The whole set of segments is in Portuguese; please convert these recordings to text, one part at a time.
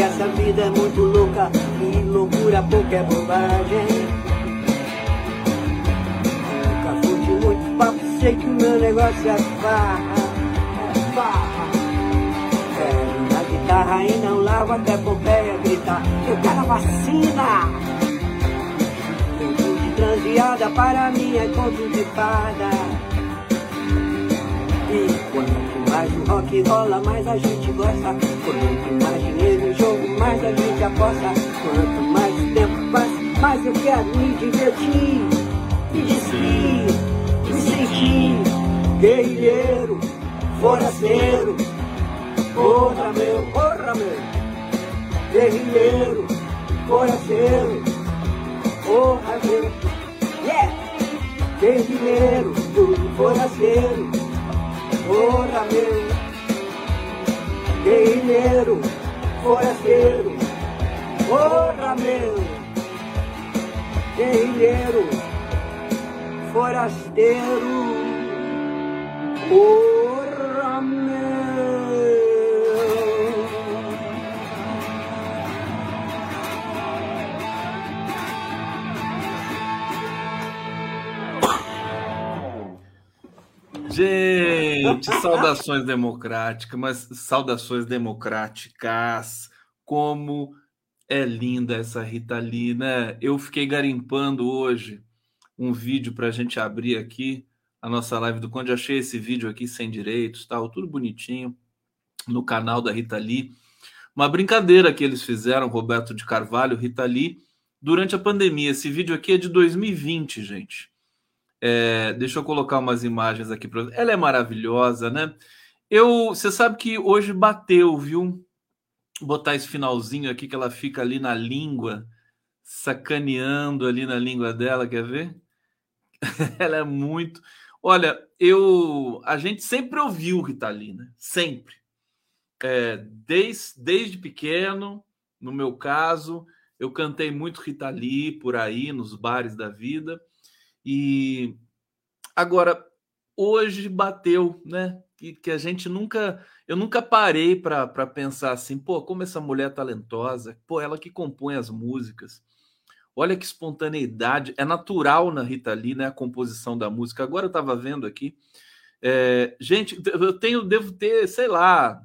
Porque essa vida é muito louca e loucura pouca é bobagem. Nunca fui de muito papo, sei que o meu negócio é farra, é farra. Pego na guitarra e não largo até Pompeia gritar, eu quero vacina. Tempo de transeada para mim é conto de fada. E quanto mais o rock rola, mais a gente gosta. Quanto mais dinheiro em jogo, mais a gente aposta. Quanto mais tempo passa, mais eu quero me divertir. Me despir, me sentir guerrilheiro, forasteiro. Porra meu, porra meu, guerrilheiro, forasteiro. Porra meu, yeah! Guerrilheiro, forasteiro. Porra meu, guerrilheiro, forasteiro. Porra meu, guerrilheiro, forasteiro. Porra meu. Gente, saudações democráticas, mas saudações democráticas. Como é linda essa Rita Lee, né? Eu fiquei garimpando hoje um vídeo para a gente abrir aqui a nossa live do Conde. Achei esse vídeo aqui sem direitos, tal, tudo bonitinho no canal da Rita Lee. Uma brincadeira que eles fizeram, Roberto de Carvalho, Rita Lee, durante a pandemia. Esse vídeo aqui é de 2020, gente. É, deixa eu colocar umas imagens aqui para Ela é maravilhosa, né? Eu, você sabe que hoje bateu, viu? Vou botar esse finalzinho aqui que ela fica ali na língua, sacaneando ali na língua dela, quer ver? ela é muito. Olha, eu, a gente sempre ouviu Rita Lee, né? Sempre. É, desde, desde pequeno, no meu caso, eu cantei muito Rita Lee por aí nos bares da vida. E agora hoje bateu, né? Que, que a gente nunca, eu nunca parei para pensar assim, pô, como essa mulher é talentosa, pô, ela que compõe as músicas. Olha que espontaneidade, é natural na Rita Lee, né? A composição da música. Agora eu estava vendo aqui, é, gente, eu tenho, devo ter, sei lá,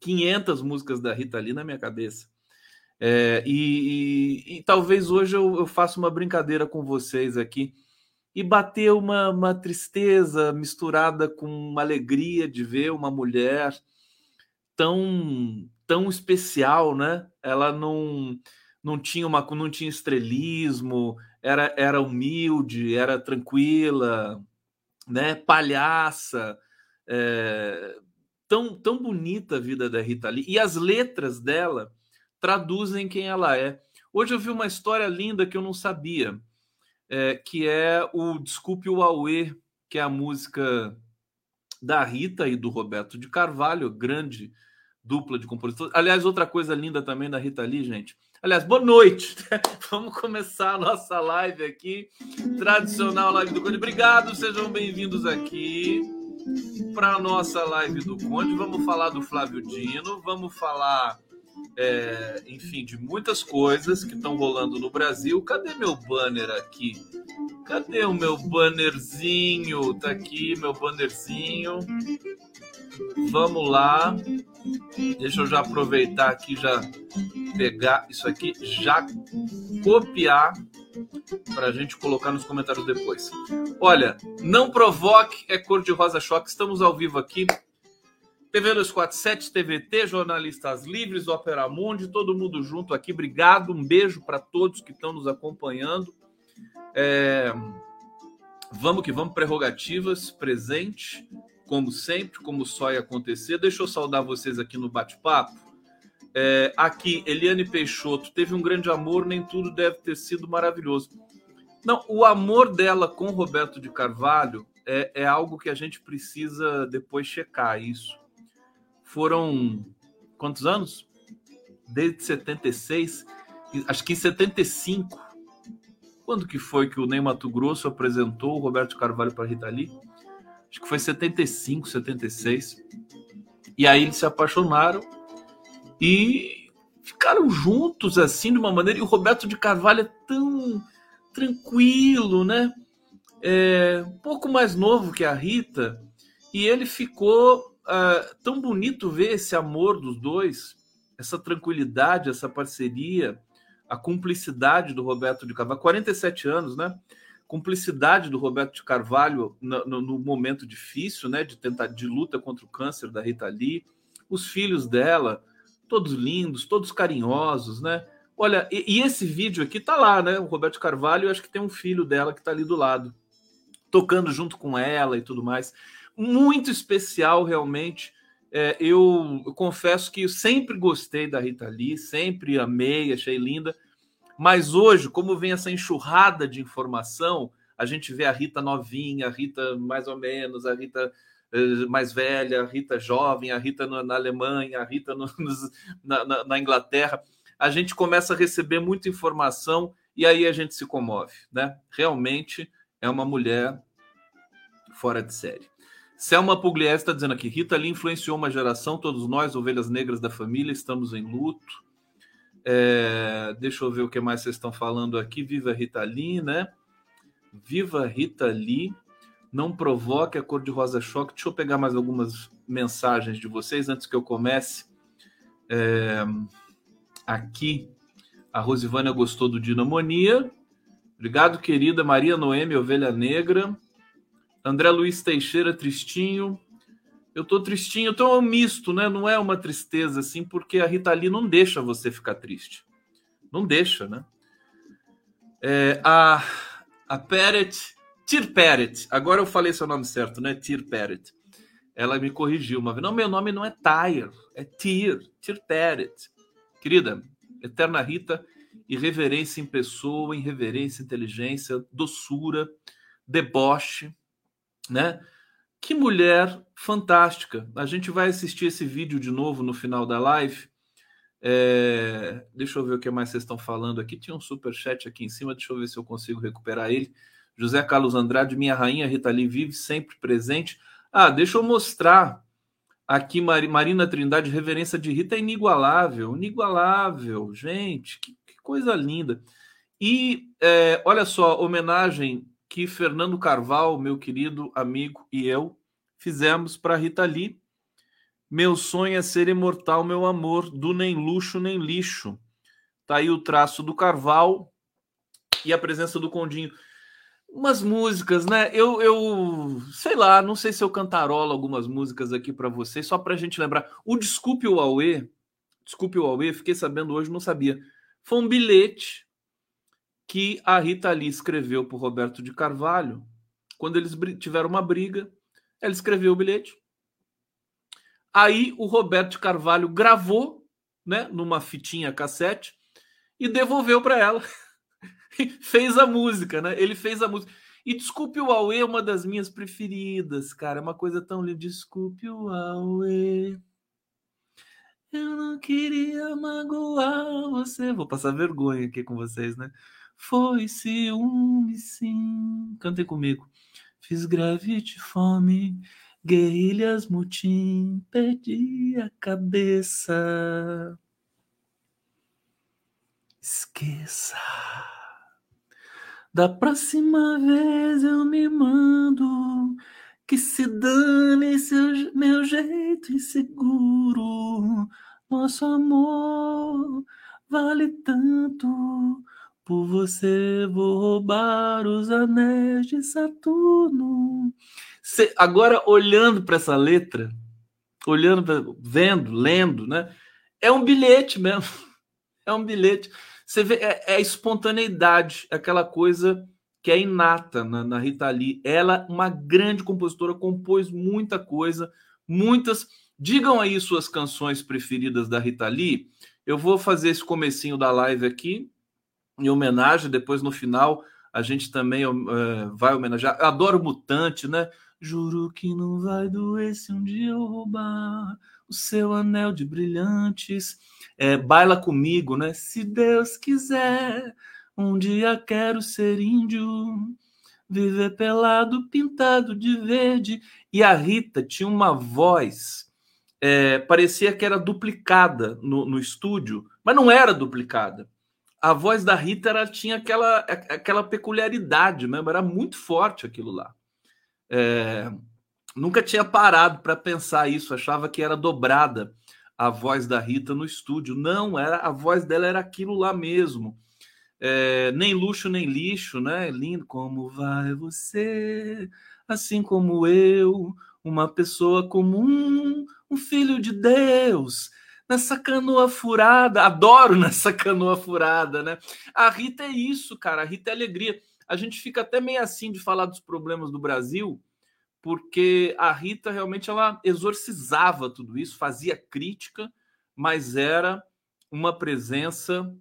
500 músicas da Rita Lee na minha cabeça. É, e, e, e, talvez hoje eu, eu faça uma brincadeira com vocês aqui e bater uma, uma tristeza misturada com uma alegria de ver uma mulher tão tão especial, né? Ela não não tinha uma não tinha estrelismo, era era humilde, era tranquila, né? Palhaça, é, tão tão bonita a vida da Rita Lee e as letras dela traduzem quem ela é. Hoje eu vi uma história linda que eu não sabia é, que é o Desculpe o Aue, que é a música da Rita e do Roberto de Carvalho, grande dupla de compositores. Aliás, outra coisa linda também da Rita Lee, gente. Aliás, boa noite. Vamos começar a nossa live aqui, tradicional live do Conde. Obrigado, sejam bem-vindos aqui para a nossa live do Conde. Vamos falar do Flávio Dino, vamos falar é, enfim, de muitas coisas que estão rolando no Brasil. Cadê meu banner aqui? Cadê o meu bannerzinho? Tá aqui meu bannerzinho. Vamos lá. Deixa eu já aproveitar aqui, já pegar isso aqui, já copiar para a gente colocar nos comentários depois. Olha, não provoque, é cor de rosa choque. Estamos ao vivo aqui TV 247, TVT, Jornalistas Livres, Opera Mundi, todo mundo junto aqui. Obrigado, um beijo para todos que estão nos acompanhando. É... Vamos que vamos, prerrogativas, presente, como sempre, como só ia acontecer. Deixa eu saudar vocês aqui no bate-papo. É, aqui, Eliane Peixoto, teve um grande amor, nem tudo deve ter sido maravilhoso. Não, o amor dela com Roberto de Carvalho é, é algo que a gente precisa depois checar isso. Foram quantos anos? Desde 76, acho que em 75. Quando que foi que o Ney Mato Grosso apresentou o Roberto Carvalho para Rita Lee? Acho que foi 75, 76. E aí eles se apaixonaram e ficaram juntos assim de uma maneira. E o Roberto de Carvalho é tão tranquilo, né? É, um pouco mais novo que a Rita, e ele ficou uh, tão bonito ver esse amor dos dois, essa tranquilidade, essa parceria, a cumplicidade do Roberto de Carvalho, 47 anos, né? Cumplicidade do Roberto de Carvalho no, no, no momento difícil, né? De tentar de luta contra o câncer da Rita Lee, os filhos dela, todos lindos, todos carinhosos, né? Olha, e, e, esse vídeo aqui tá lá, né? O Roberto Carvalho, acho que tem um filho dela que tá ali do lado, tocando junto com ela e tudo mais. Muito especial, realmente. É, eu, eu, confesso que eu sempre gostei da Rita Lee, sempre amei, achei linda. Mas hoje, como vem essa enxurrada de informação, a gente vê a Rita novinha, a Rita mais ou menos, a Rita eh, mais velha, a Rita jovem, a Rita na, na Alemanha, a Rita no, na, na, na Inglaterra a gente começa a receber muita informação e aí a gente se comove, né? Realmente é uma mulher fora de série. Selma Pugliese está dizendo aqui: Rita Lee influenciou uma geração, todos nós, ovelhas negras da família, estamos em luto. É, deixa eu ver o que mais vocês estão falando aqui. Viva Rita Lee, né? Viva Rita Lee. Não provoque a cor de rosa choque. Deixa eu pegar mais algumas mensagens de vocês antes que eu comece. É, aqui. A Rosivânia gostou do Dinamonia. Obrigado, querida Maria Noemi, Ovelha Negra. André Luiz Teixeira, tristinho. Eu tô tristinho, eu tô um misto, né? Não é uma tristeza assim, porque a Rita Lee não deixa você ficar triste. Não deixa, né? É, a, a Peret, Tir Peret, agora eu falei seu nome certo, né? Tir Peret. Ela me corrigiu uma vez. Não, meu nome não é Tyre, é Tir, Tir Peret. Querida, eterna Rita, irreverência em pessoa, irreverência, inteligência, doçura, deboche, né? Que mulher fantástica. A gente vai assistir esse vídeo de novo no final da live. É... Deixa eu ver o que mais vocês estão falando aqui. Tinha um super chat aqui em cima. Deixa eu ver se eu consigo recuperar ele. José Carlos Andrade, minha rainha Rita Lee vive sempre presente. Ah, deixa eu mostrar Aqui, Marina Trindade, reverência de Rita é inigualável, inigualável, gente, que, que coisa linda. E é, olha só, homenagem que Fernando Carvalho, meu querido amigo, e eu fizemos para Rita Lee. Meu sonho é ser imortal, meu amor, do nem luxo nem lixo. Tá aí o traço do Carvalho e a presença do Condinho umas músicas, né? Eu, eu sei lá, não sei se eu cantarolo algumas músicas aqui para vocês, só para a gente lembrar. O Desculpe o Aue, Desculpe o Aue, fiquei sabendo hoje, não sabia. Foi um bilhete que a Rita Lee escreveu para Roberto de Carvalho quando eles tiveram uma briga. Ela escreveu o bilhete. Aí o Roberto de Carvalho gravou, né, numa fitinha cassete e devolveu para ela. fez a música, né? Ele fez a música. E Desculpe o Aue é uma das minhas preferidas, cara. É uma coisa tão linda. Desculpe o Aue. Eu não queria magoar você. Vou passar vergonha aqui com vocês, né? Foi ciúme, sim. Cantem comigo. Fiz gravite, fome, guerrilhas, mutim, perdi a cabeça. Esqueça. Da próxima vez eu me mando. Que se dane seu, meu jeito inseguro. Nosso amor vale tanto. Por você vou roubar os anéis de Saturno. Cê, agora, olhando para essa letra, olhando, pra, vendo, lendo, né? É um bilhete mesmo. É um bilhete. Você vê, é, é espontaneidade, aquela coisa que é inata na, na Rita Lee. Ela, uma grande compositora, compôs muita coisa, muitas. Digam aí suas canções preferidas da Rita Lee. Eu vou fazer esse comecinho da live aqui em homenagem. Depois no final a gente também uh, vai homenagear. Eu adoro Mutante, né? Juro que não vai doer se um dia eu roubar o seu anel de brilhantes. É, baila comigo, né? Se Deus quiser, um dia quero ser índio, viver pelado, pintado de verde. E a Rita tinha uma voz, é, parecia que era duplicada no, no estúdio, mas não era duplicada. A voz da Rita ela tinha aquela, aquela peculiaridade mesmo, era muito forte aquilo lá. É, nunca tinha parado para pensar isso, achava que era dobrada a voz da Rita no estúdio. Não, era a voz dela era aquilo lá mesmo. É, nem luxo nem lixo, né? Lindo como vai você, assim como eu, uma pessoa comum, um filho de Deus, nessa canoa furada. Adoro nessa canoa furada, né? A Rita é isso, cara. A Rita é alegria a gente fica até meio assim de falar dos problemas do Brasil, porque a Rita realmente ela exorcizava tudo isso, fazia crítica, mas era uma presença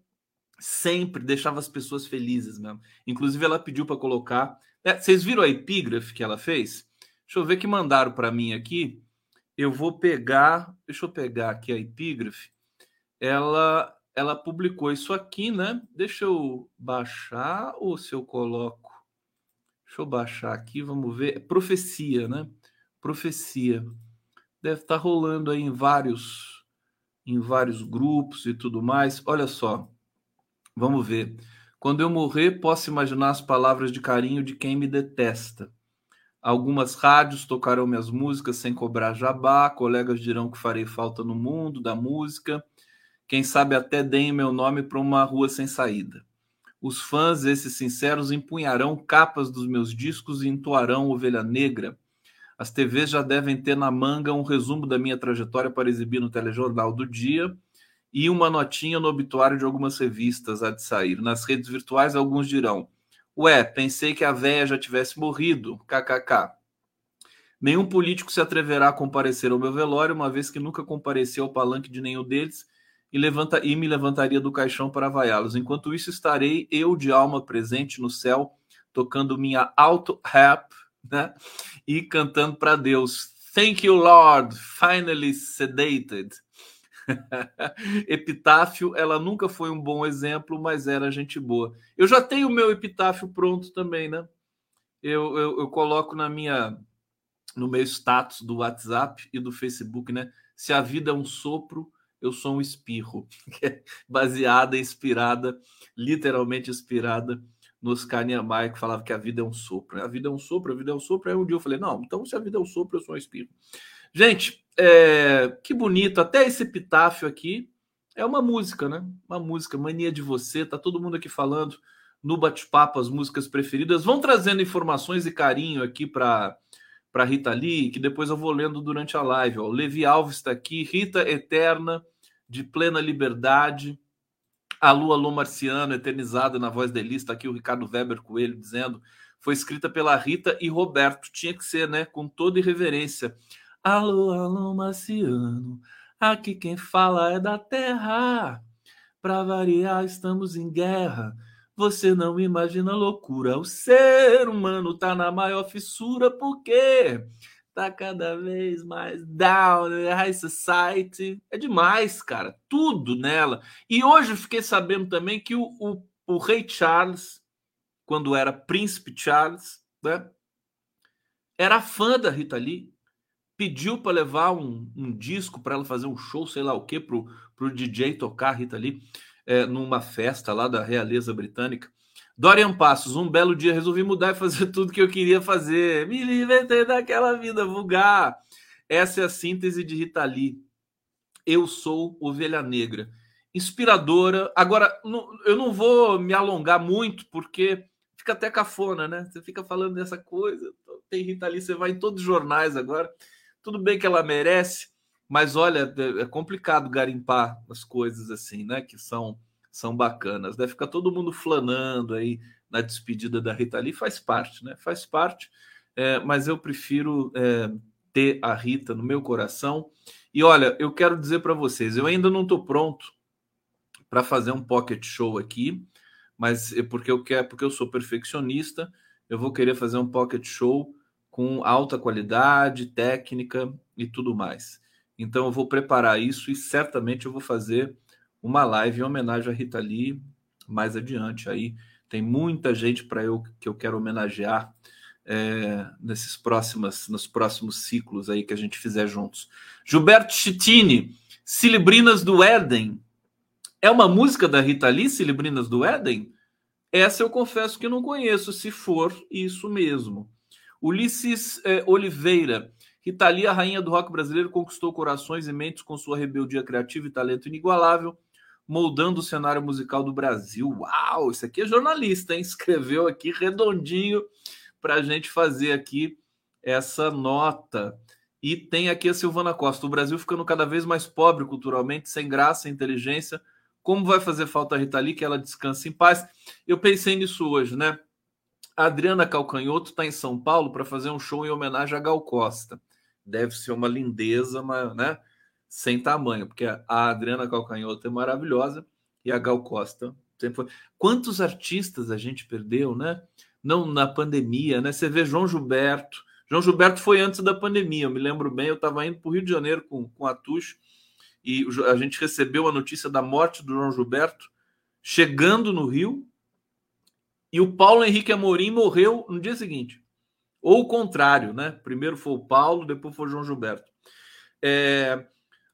sempre deixava as pessoas felizes mesmo. Inclusive ela pediu para colocar. É, vocês viram a epígrafe que ela fez? Deixa eu ver que mandaram para mim aqui. Eu vou pegar, deixa eu pegar aqui a epígrafe. Ela ela publicou isso aqui, né? Deixa eu baixar ou se eu coloco. Deixa eu baixar aqui, vamos ver. É profecia, né? Profecia. Deve estar tá rolando aí em vários em vários grupos e tudo mais. Olha só. Vamos ver. Quando eu morrer, posso imaginar as palavras de carinho de quem me detesta. Algumas rádios tocarão minhas músicas sem cobrar jabá, colegas dirão que farei falta no mundo da música quem sabe até deem meu nome para uma rua sem saída. Os fãs, esses sinceros, empunharão capas dos meus discos e entoarão Ovelha Negra. As TVs já devem ter na manga um resumo da minha trajetória para exibir no telejornal do dia e uma notinha no obituário de algumas revistas a de sair. Nas redes virtuais, alguns dirão: Ué, pensei que a véia já tivesse morrido. KKK. Nenhum político se atreverá a comparecer ao meu velório, uma vez que nunca compareceu ao palanque de nenhum deles e, levanta, e me levantaria do caixão para vaiá-los. Enquanto isso, estarei eu de alma presente no céu, tocando minha auto-rap né? e cantando para Deus. Thank you, Lord, finally sedated. epitáfio, ela nunca foi um bom exemplo, mas era gente boa. Eu já tenho o meu epitáfio pronto também, né? Eu, eu, eu coloco na minha no meu status do WhatsApp e do Facebook, né? Se a vida é um sopro, eu sou um espirro, baseada, inspirada, literalmente inspirada no Oscar Niemeyer, que falava que a vida é um sopro. A vida é um sopro, a vida é um sopro. Aí um dia eu falei, não, então se a vida é um sopro, eu sou um espirro. Gente, é, que bonito. Até esse epitáfio aqui é uma música, né? Uma música, Mania de Você. Tá todo mundo aqui falando no bate-papo as músicas preferidas. Vão trazendo informações e carinho aqui para para Rita Lee, que depois eu vou lendo durante a live. Ó. O Levi Alves está aqui, Rita Eterna, de plena liberdade. Alô, alô, Marciano, eternizada na voz dele, está aqui o Ricardo Weber Coelho dizendo, foi escrita pela Rita e Roberto, tinha que ser, né, com toda irreverência. Alô, alô, Marciano, aqui quem fala é da terra. Para variar, estamos em guerra. Você não imagina a loucura. O ser humano tá na maior fissura porque tá cada vez mais down, high society. É demais, cara. Tudo nela. E hoje fiquei sabendo também que o, o, o rei Charles, quando era príncipe Charles, né, era fã da Rita Lee. Pediu para levar um, um disco para ela fazer um show, sei lá o que, pro, pro DJ tocar Rita Lee é, numa festa lá da realeza britânica. Dorian Passos, um belo dia resolvi mudar e fazer tudo que eu queria fazer. Me libertei daquela vida vulgar. Essa é a síntese de Rita Lee. Eu sou ovelha negra. Inspiradora. Agora, eu não vou me alongar muito, porque fica até cafona, né? Você fica falando dessa coisa. Tem Rita Lee, você vai em todos os jornais agora. Tudo bem que ela merece, mas olha, é complicado garimpar as coisas assim, né? Que são são bacanas. Deve ficar todo mundo flanando aí na despedida da Rita Lee, faz parte, né? Faz parte, é, mas eu prefiro é, ter a Rita no meu coração. E olha, eu quero dizer para vocês, eu ainda não estou pronto para fazer um pocket show aqui, mas é porque eu quero, porque eu sou perfeccionista, eu vou querer fazer um pocket show com alta qualidade, técnica e tudo mais. Então eu vou preparar isso e certamente eu vou fazer uma live em homenagem a Rita Lee mais adiante. Aí tem muita gente para eu que eu quero homenagear é, nesses próximos, nos próximos ciclos aí que a gente fizer juntos. Gilberto Chitini, Cilibrinas do Éden. É uma música da Rita Lee, Cilibrinas do Éden? Essa eu confesso que não conheço, se for isso mesmo. Ulisses é, Oliveira, Rita Lee, a rainha do rock brasileiro, conquistou corações e mentes com sua rebeldia criativa e talento inigualável, moldando o cenário musical do Brasil. Uau, isso aqui é jornalista, hein? Escreveu aqui redondinho para a gente fazer aqui essa nota. E tem aqui a Silvana Costa. O Brasil ficando cada vez mais pobre culturalmente, sem graça, inteligência. Como vai fazer falta a Rita Lee que ela descanse em paz? Eu pensei nisso hoje, né? A Adriana Calcanhoto está em São Paulo para fazer um show em homenagem a Gal Costa. Deve ser uma lindeza, mas, né? Sem tamanho, porque a Adriana Calcanhoto é maravilhosa e a Gal Costa sempre foi. Quantos artistas a gente perdeu, né? Não na pandemia, né? Você vê João Gilberto. João Gilberto foi antes da pandemia, eu me lembro bem. Eu estava indo para o Rio de Janeiro com, com a Tuxo e a gente recebeu a notícia da morte do João Gilberto chegando no Rio e o Paulo Henrique Amorim morreu no dia seguinte. Ou o contrário, né? Primeiro foi o Paulo, depois foi o João Gilberto. É,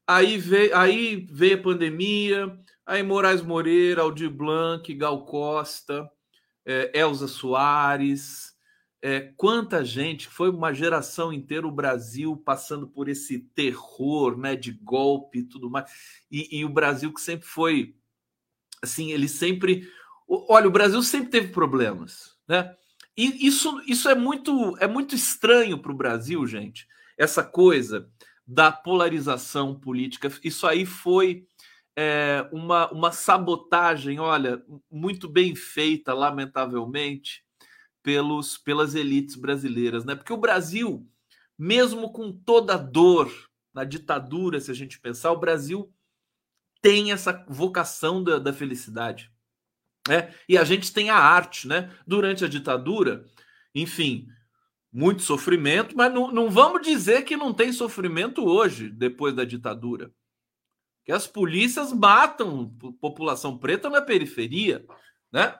aí, veio, aí veio a pandemia, aí Moraes Moreira, Aldir Blanc, Gal Costa, é, Elza Soares, é, quanta gente, foi uma geração inteira o Brasil passando por esse terror né, de golpe e tudo mais. E, e o Brasil que sempre foi assim, ele sempre Olha, o Brasil sempre teve problemas, né? E isso, isso é muito é muito estranho para o Brasil, gente. Essa coisa da polarização política. Isso aí foi é, uma, uma sabotagem, olha, muito bem feita, lamentavelmente, pelos, pelas elites brasileiras, né? Porque o Brasil, mesmo com toda a dor na ditadura, se a gente pensar, o Brasil tem essa vocação da, da felicidade. Né? E a gente tem a arte, né? Durante a ditadura, enfim, muito sofrimento, mas não, não vamos dizer que não tem sofrimento hoje, depois da ditadura. Que as polícias matam população preta na periferia, né?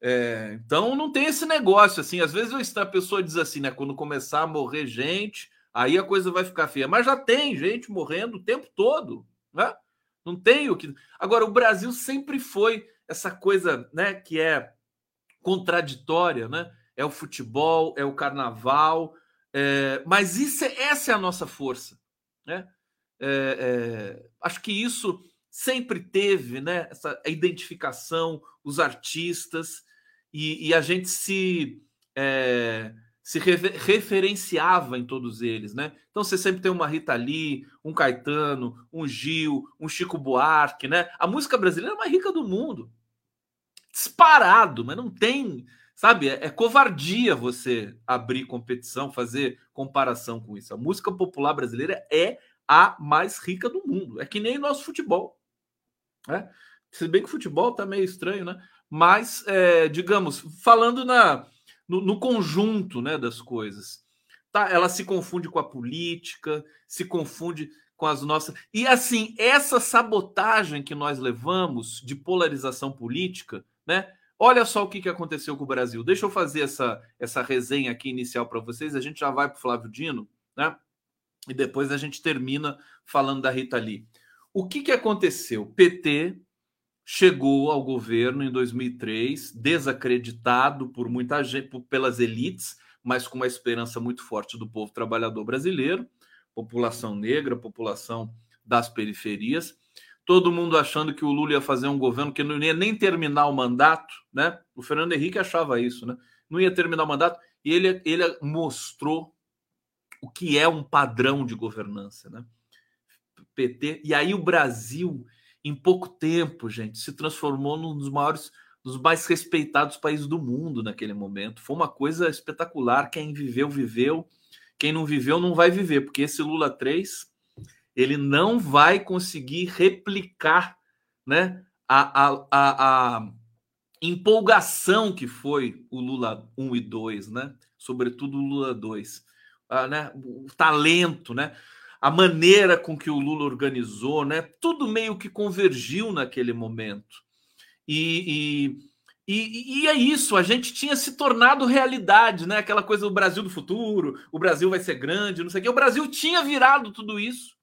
É, então não tem esse negócio assim. Às vezes a pessoa diz assim, né? Quando começar a morrer gente, aí a coisa vai ficar feia. Mas já tem gente morrendo o tempo todo, né? Não tem o que. Agora, o Brasil sempre foi essa coisa né, que é contraditória, né? É o futebol, é o carnaval, é, mas isso é, essa é a nossa força, né? É, é, acho que isso sempre teve, né? Essa identificação, os artistas e, e a gente se é, se refer, referenciava em todos eles, né? Então você sempre tem uma Rita Lee, um Caetano, um Gil, um Chico Buarque, né? A música brasileira é mais rica do mundo disparado, mas não tem, sabe? É, é, covardia você abrir competição, fazer comparação com isso. A música popular brasileira é a mais rica do mundo. É que nem nosso futebol. Né? Se bem que o futebol tá meio estranho, né? Mas, é, digamos, falando na, no, no, conjunto né, das coisas, tá? ela se confunde com a política, se confunde com as nossas. E assim, essa sabotagem que nós levamos de polarização política né? Olha só o que, aconteceu com o Brasil. Deixa eu fazer essa, essa resenha aqui inicial para vocês. A gente já vai para o Flávio Dino, né? E depois a gente termina falando da Rita Lee. O que, que aconteceu? PT chegou ao governo em 2003, desacreditado por muita gente, pelas elites, mas com uma esperança muito forte do povo trabalhador brasileiro, população negra, população das periferias todo mundo achando que o Lula ia fazer um governo que não ia nem terminar o mandato, né? O Fernando Henrique achava isso, né? Não ia terminar o mandato e ele, ele mostrou o que é um padrão de governança, né? PT. E aí o Brasil, em pouco tempo, gente, se transformou num dos maiores dos mais respeitados países do mundo naquele momento. Foi uma coisa espetacular. Quem viveu, viveu. Quem não viveu, não vai viver, porque esse Lula 3 ele não vai conseguir replicar né, a, a, a, a empolgação que foi o Lula 1 e 2, né? sobretudo o Lula 2. Ah, né? O talento, né? a maneira com que o Lula organizou, né? tudo meio que convergiu naquele momento. E, e, e, e, é isso, a gente tinha se tornado realidade, né? Aquela coisa do Brasil do futuro, o Brasil vai ser grande, não sei o quê. O Brasil tinha virado tudo isso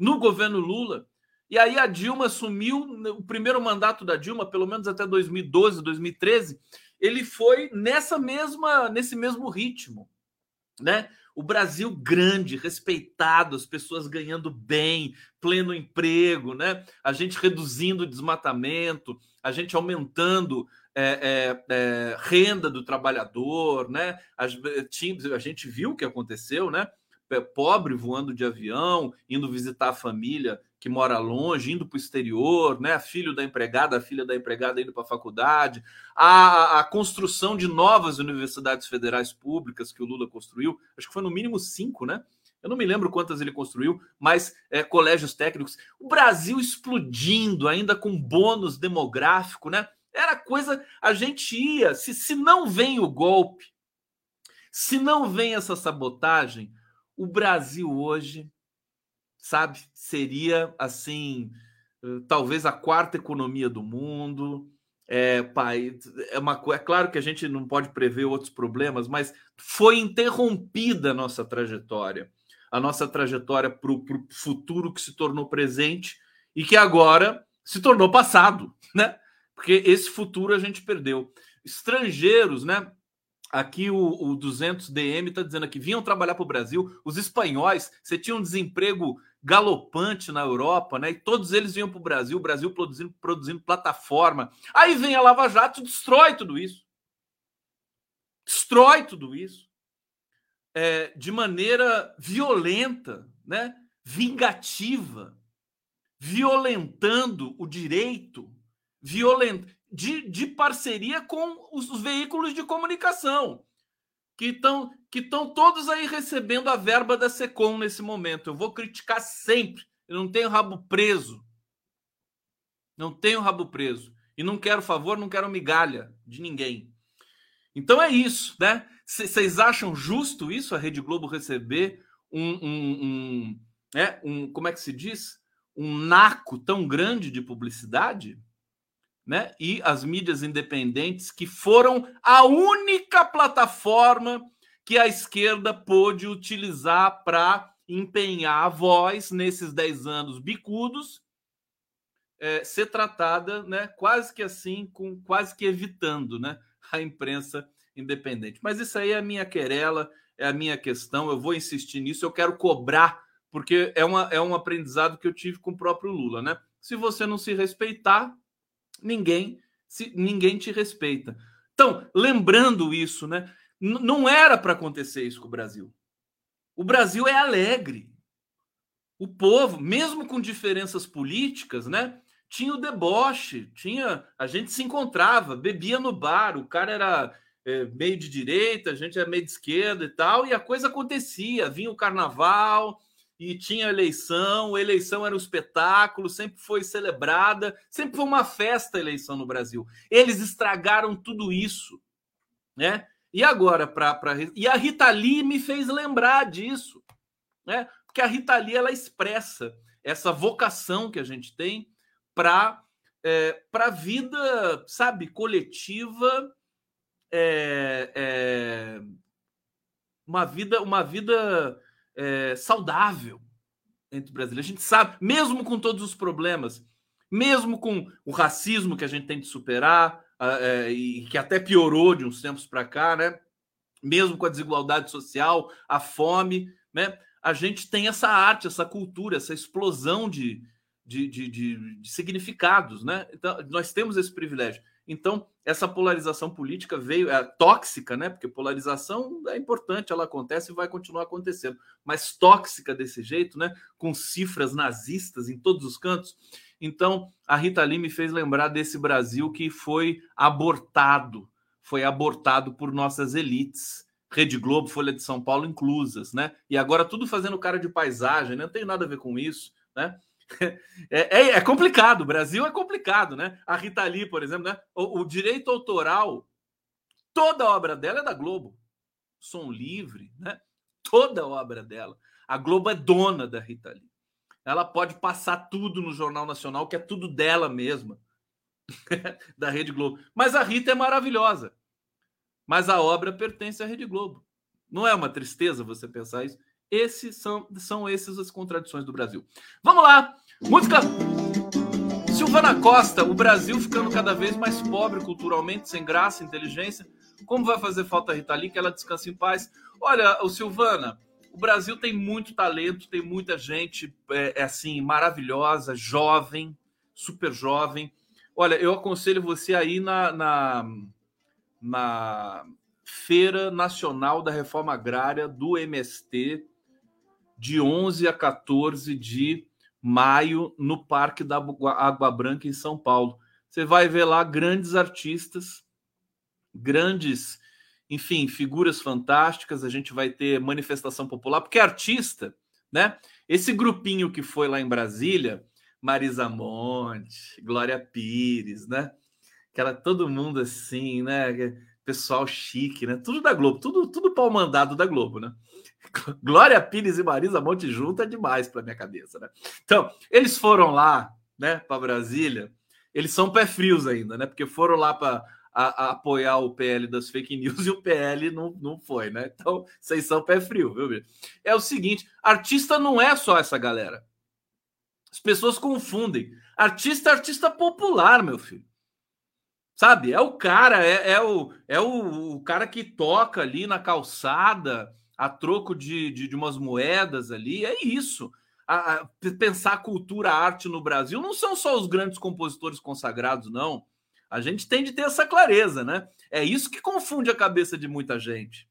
no governo Lula. E aí a Dilma assumiu o primeiro mandato da Dilma, pelo menos até 2012, 2013, ele foi nessa mesma nesse mesmo ritmo, né? O Brasil grande, respeitado, as pessoas ganhando bem, pleno emprego, né? A gente reduzindo o desmatamento, a gente aumentando é, é, é, renda do trabalhador, né? A, a gente viu o que aconteceu, né? Pobre voando de avião, indo visitar a família que mora longe, indo para o exterior, né? Filho da empregada, filha da empregada indo para a faculdade, a, a construção de novas universidades federais públicas que o Lula construiu, acho que foi no mínimo cinco, né? Eu não me lembro quantas ele construiu, mas é, colégios técnicos. O Brasil explodindo, ainda com bônus demográfico, né? Era coisa. A gente ia. Se, se não vem o golpe, se não vem essa sabotagem, o Brasil hoje sabe? Seria assim, talvez a quarta economia do mundo. É, pai, é, uma, é claro que a gente não pode prever outros problemas, mas foi interrompida a nossa trajetória, a nossa trajetória para o futuro que se tornou presente e que agora se tornou passado, né? Porque esse futuro a gente perdeu. Estrangeiros, né? Aqui o, o 200DM está dizendo aqui, vinham trabalhar para o Brasil, os espanhóis, você tinha um desemprego galopante na Europa, né? E todos eles vinham para o Brasil, o Brasil produzindo, produzindo plataforma. Aí vem a Lava Jato e destrói tudo isso. Destrói tudo isso. É, de maneira violenta, né? vingativa, violentando o direito, violent... de, de parceria com os, os veículos de comunicação que estão que estão todos aí recebendo a verba da Secom nesse momento. Eu vou criticar sempre. Eu não tenho rabo preso. Não tenho rabo preso. E não quero favor, não quero migalha de ninguém. Então é isso, né? Vocês acham justo isso, a Rede Globo receber um, um, um, é, um, como é que se diz? Um naco tão grande de publicidade? Né? E as mídias independentes, que foram a única plataforma que a esquerda pôde utilizar para empenhar a voz nesses 10 anos bicudos, é, ser tratada, né, quase que assim, com quase que evitando, né, a imprensa independente. Mas isso aí é a minha querela, é a minha questão, eu vou insistir nisso, eu quero cobrar, porque é, uma, é um aprendizado que eu tive com o próprio Lula, né? Se você não se respeitar, ninguém se ninguém te respeita. Então, lembrando isso, né? não era para acontecer isso com o Brasil. O Brasil é alegre. O povo, mesmo com diferenças políticas, né? Tinha o deboche, tinha a gente se encontrava, bebia no bar, o cara era é, meio de direita, a gente era meio de esquerda e tal, e a coisa acontecia. Vinha o carnaval, e tinha eleição, eleição era um espetáculo, sempre foi celebrada, sempre foi uma festa a eleição no Brasil. Eles estragaram tudo isso, né? E agora para pra... e a Rita Lee me fez lembrar disso, né? Porque a Rita Lee ela expressa essa vocação que a gente tem para é, para a vida, sabe, coletiva, é, é, uma vida, uma vida é, saudável entre brasileiros. A gente sabe, mesmo com todos os problemas, mesmo com o racismo que a gente tem de superar, é, e que até piorou de uns tempos para cá, né? mesmo com a desigualdade social, a fome, né? a gente tem essa arte, essa cultura, essa explosão de, de, de, de, de significados. Né? Então, nós temos esse privilégio. Então, essa polarização política veio é tóxica, né? Porque polarização é importante, ela acontece e vai continuar acontecendo, mas tóxica desse jeito, né? Com cifras nazistas em todos os cantos. Então, a Rita Lee me fez lembrar desse Brasil que foi abortado, foi abortado por nossas elites. Rede Globo, Folha de São Paulo inclusas, né? E agora tudo fazendo cara de paisagem, né? não tem nada a ver com isso, né? É, é, é, complicado, o Brasil é complicado, né? A Rita Lee, por exemplo, né? O, o, direito autoral, toda obra dela é da Globo. Som livre, né? Toda obra dela. A Globo é dona da Rita Lee. Ela pode passar tudo no Jornal Nacional, que é tudo dela mesma, da Rede Globo. Mas a Rita é maravilhosa. Mas a obra pertence à Rede Globo. Não é uma tristeza você pensar isso? Esses são, são essas as contradições do Brasil. Vamos lá! Música. Silvana Costa, o Brasil ficando cada vez mais pobre culturalmente, sem graça, inteligência. Como vai fazer falta a Rita Lee que ela descanse em paz? Olha, o Silvana, o Brasil tem muito talento, tem muita gente é, é assim maravilhosa, jovem, super jovem. Olha, eu aconselho você aí na, na, na Feira Nacional da Reforma Agrária do MST, de 11 a 14 de maio, no Parque da Água Branca, em São Paulo. Você vai ver lá grandes artistas, grandes enfim, figuras fantásticas, a gente vai ter manifestação popular, porque artista, né? Esse grupinho que foi lá em Brasília, Marisa Monte, Glória Pires, né? Aquela todo mundo assim, né? Pessoal chique, né? Tudo da Globo, tudo tudo pau mandado da Globo, né? Glória Pires e Marisa Monte junto é demais para minha cabeça, né? Então, eles foram lá, né, para Brasília. Eles são pé frios ainda, né? Porque foram lá para apoiar o PL das fake news e o PL não, não foi, né? Então, vocês são pé frio, viu? É o seguinte: artista não é só essa galera. As pessoas confundem. Artista é artista popular, meu filho. Sabe? É o cara, é, é, o, é o, o, cara que toca ali na calçada a troco de, de, de umas moedas ali. É isso. A, a, pensar cultura, arte no Brasil não são só os grandes compositores consagrados, não. A gente tem de ter essa clareza, né? É isso que confunde a cabeça de muita gente,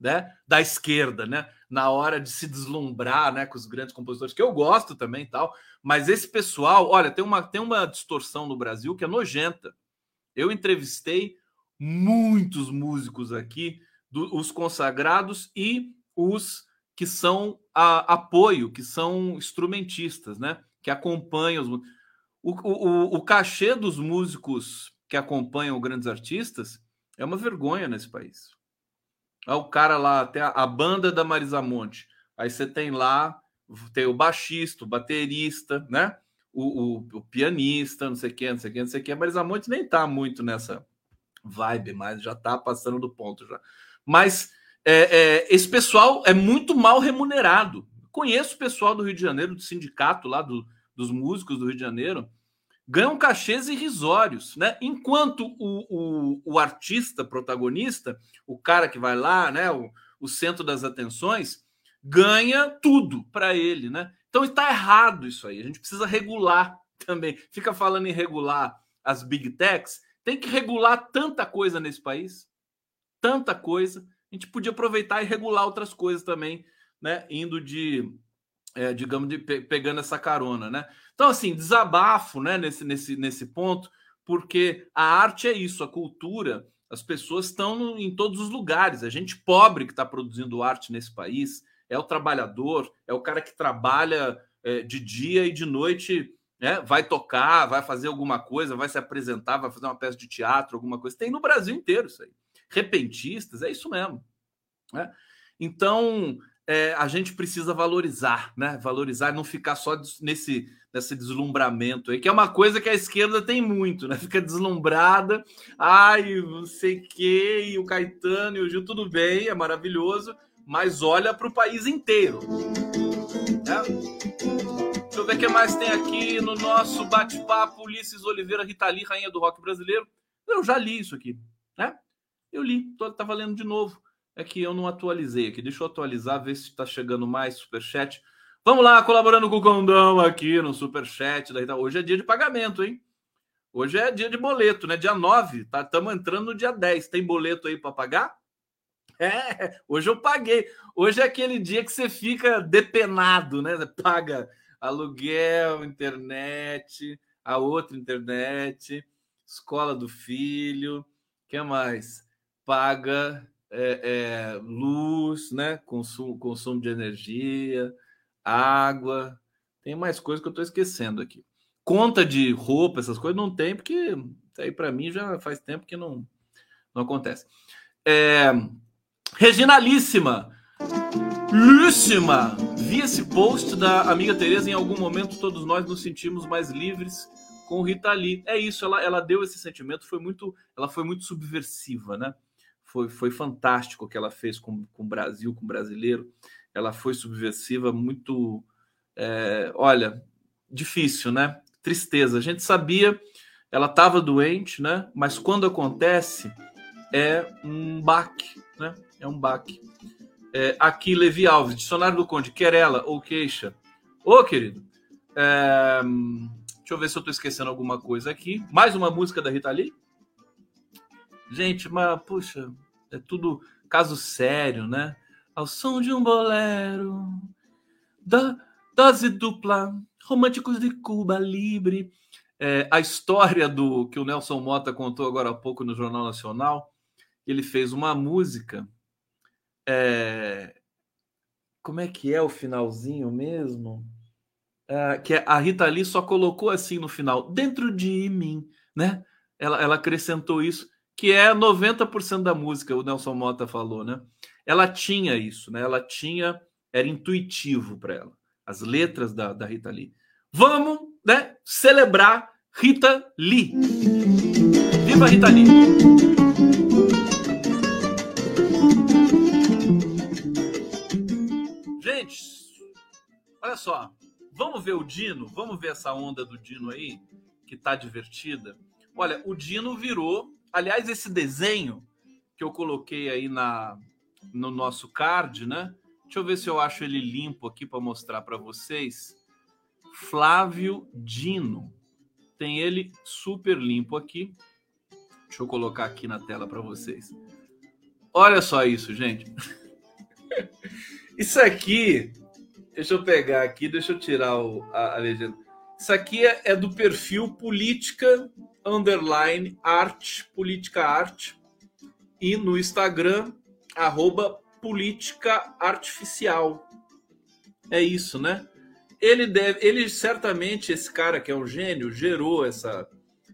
né? Da esquerda, né? Na hora de se deslumbrar, né? Com os grandes compositores, que eu gosto também tal. Mas esse pessoal, olha, tem uma, tem uma distorção no Brasil que é nojenta. Eu entrevistei muitos músicos aqui, do, os consagrados e os que são a, apoio, que são instrumentistas, né? Que acompanham os o, o, o cachê dos músicos que acompanham grandes artistas é uma vergonha nesse país. Ah, o cara lá, até a, a banda da Marisa Monte. Aí você tem lá, tem o baixista, o baterista, né? O, o, o, pianista, não sei quem, não sei quem, não sei quem. A Marisa Monte nem tá muito nessa vibe, mas já tá passando do ponto já. Mas é, é, esse pessoal é muito mal remunerado. Conheço o pessoal do Rio de Janeiro, do sindicato lá do, dos músicos do Rio de Janeiro, ganham cachês irrisórios, né? Enquanto o, o, o artista protagonista, o cara que vai lá, né? O, o centro das atenções, ganha tudo para ele, né? Então está errado isso aí. A gente precisa regular também. Fica falando em regular as big techs, tem que regular tanta coisa nesse país, tanta coisa. A gente podia aproveitar e regular outras coisas também, né? Indo de é, digamos, de, pe pegando essa carona, né? Então, assim, desabafo, né, nesse, nesse, nesse ponto, porque a arte é isso, a cultura, as pessoas estão em todos os lugares. A gente pobre que está produzindo arte nesse país é o trabalhador, é o cara que trabalha é, de dia e de noite, né? vai tocar, vai fazer alguma coisa, vai se apresentar, vai fazer uma peça de teatro, alguma coisa. Tem no Brasil inteiro isso aí. Repentistas, é isso mesmo. Né? Então, é, a gente precisa valorizar, né? Valorizar, não ficar só nesse, nesse deslumbramento aí, que é uma coisa que a esquerda tem muito, né? Fica deslumbrada, ai, não sei o que, e o Caetano e o Gil, tudo bem, é maravilhoso, mas olha para o país inteiro. Né? Deixa eu ver o que mais tem aqui no nosso bate-papo. Ulisses Oliveira, Rita Lee, rainha do rock brasileiro. Eu já li isso aqui, né? Eu li, tô, tava lendo de novo é que eu não atualizei aqui. Deixa eu atualizar, ver se está chegando mais superchat. Vamos lá, colaborando com o Condão aqui no superchat. Da Hoje é dia de pagamento, hein? Hoje é dia de boleto, né? Dia 9, tá? Estamos entrando no dia 10. Tem boleto aí para pagar? É, hoje eu paguei. Hoje é aquele dia que você fica depenado, né? Paga aluguel, internet, a outra internet, escola do filho, que mais? Paga é, é, luz, né? Consumo, consumo de energia, água. Tem mais coisas que eu estou esquecendo aqui. Conta de roupa, essas coisas não tem, porque aí para mim já faz tempo que não, não acontece. É, Reginalíssima, Líssima, vi esse post da amiga Tereza. Em algum momento, todos nós nos sentimos mais livres com Rita Lee. É isso, ela, ela deu esse sentimento, foi muito, ela foi muito subversiva, né? Foi, foi fantástico o que ela fez com, com o Brasil, com o brasileiro. Ela foi subversiva, muito. É, olha, difícil, né? Tristeza. A gente sabia, ela estava doente, né? Mas quando acontece, é um baque, né? É um baque. É, aqui, Levi Alves, dicionário do Conde, querela ou queixa. Ô, querido, é, deixa eu ver se eu estou esquecendo alguma coisa aqui. Mais uma música da Rita Lee? Gente, mas, puxa, é tudo caso sério, né? Ao som de um bolero, da dose dupla, românticos de Cuba Libre. É, a história do que o Nelson Mota contou agora há pouco no Jornal Nacional, ele fez uma música. É, como é que é o finalzinho mesmo? É, que a Rita Lee só colocou assim no final, dentro de mim, né? Ela, ela acrescentou isso que é 90% da música, o Nelson Mota falou, né? Ela tinha isso, né? Ela tinha, era intuitivo para ela, as letras da, da Rita Lee. Vamos, né, celebrar Rita Lee. Viva Rita Lee! Olha só, vamos ver o Dino, vamos ver essa onda do Dino aí, que tá divertida. Olha, o Dino virou Aliás, esse desenho que eu coloquei aí na, no nosso card, né? Deixa eu ver se eu acho ele limpo aqui para mostrar para vocês. Flávio Dino. Tem ele super limpo aqui. Deixa eu colocar aqui na tela para vocês. Olha só isso, gente. isso aqui, deixa eu pegar aqui, deixa eu tirar o, a, a legenda. Isso aqui é, é do perfil Política underline arte, política arte, e no Instagram, arroba política artificial. É isso, né? Ele deve, ele certamente, esse cara que é um gênio, gerou essa,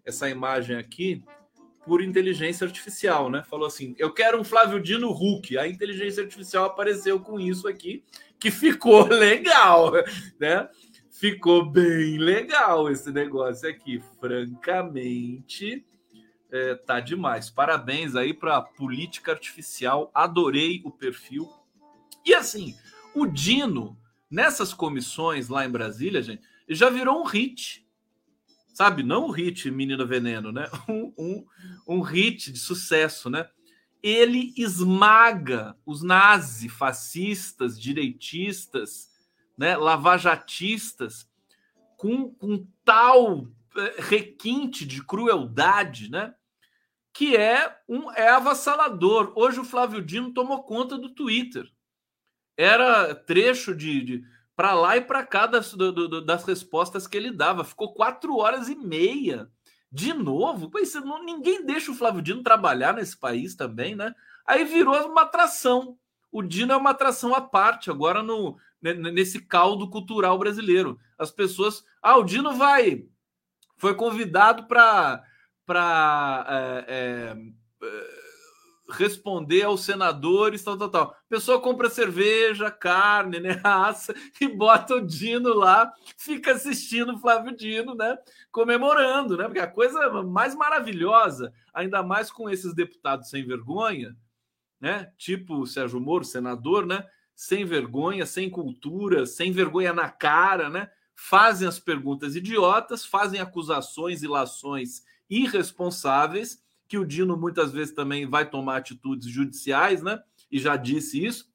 essa imagem aqui por inteligência artificial, né? Falou assim: eu quero um Flávio Dino Hulk. A inteligência artificial apareceu com isso aqui, que ficou legal, né? ficou bem legal esse negócio aqui. Francamente, é, tá demais. Parabéns aí para política artificial. Adorei o perfil. E assim, o Dino, nessas comissões lá em Brasília, gente, já virou um hit. Sabe? Não um hit Menino Veneno, né? Um, um, um hit de sucesso, né? Ele esmaga os nazis, fascistas, direitistas, né, lavajatistas com, com tal eh, requinte de crueldade, né, que é um é avassalador. Hoje o Flávio Dino tomou conta do Twitter. Era trecho de, de para lá e para cá das, do, das respostas que ele dava. Ficou quatro horas e meia. De novo, pois, não, ninguém deixa o Flávio Dino trabalhar nesse país também, né? Aí virou uma atração. O Dino é uma atração à parte agora no, nesse caldo cultural brasileiro. As pessoas. Ah, o Dino vai. Foi convidado para para é, é, é, responder aos senadores, tal, tal, tal. Pessoa compra cerveja, carne, né, raça e bota o Dino lá, fica assistindo o Flávio Dino, né, comemorando, né, porque a coisa mais maravilhosa, ainda mais com esses deputados sem vergonha, né, tipo o Sérgio Moro, senador, né, sem vergonha, sem cultura, sem vergonha na cara, né? Fazem as perguntas idiotas, fazem acusações e lações irresponsáveis, que o Dino muitas vezes também vai tomar atitudes judiciais, né? E já disse isso.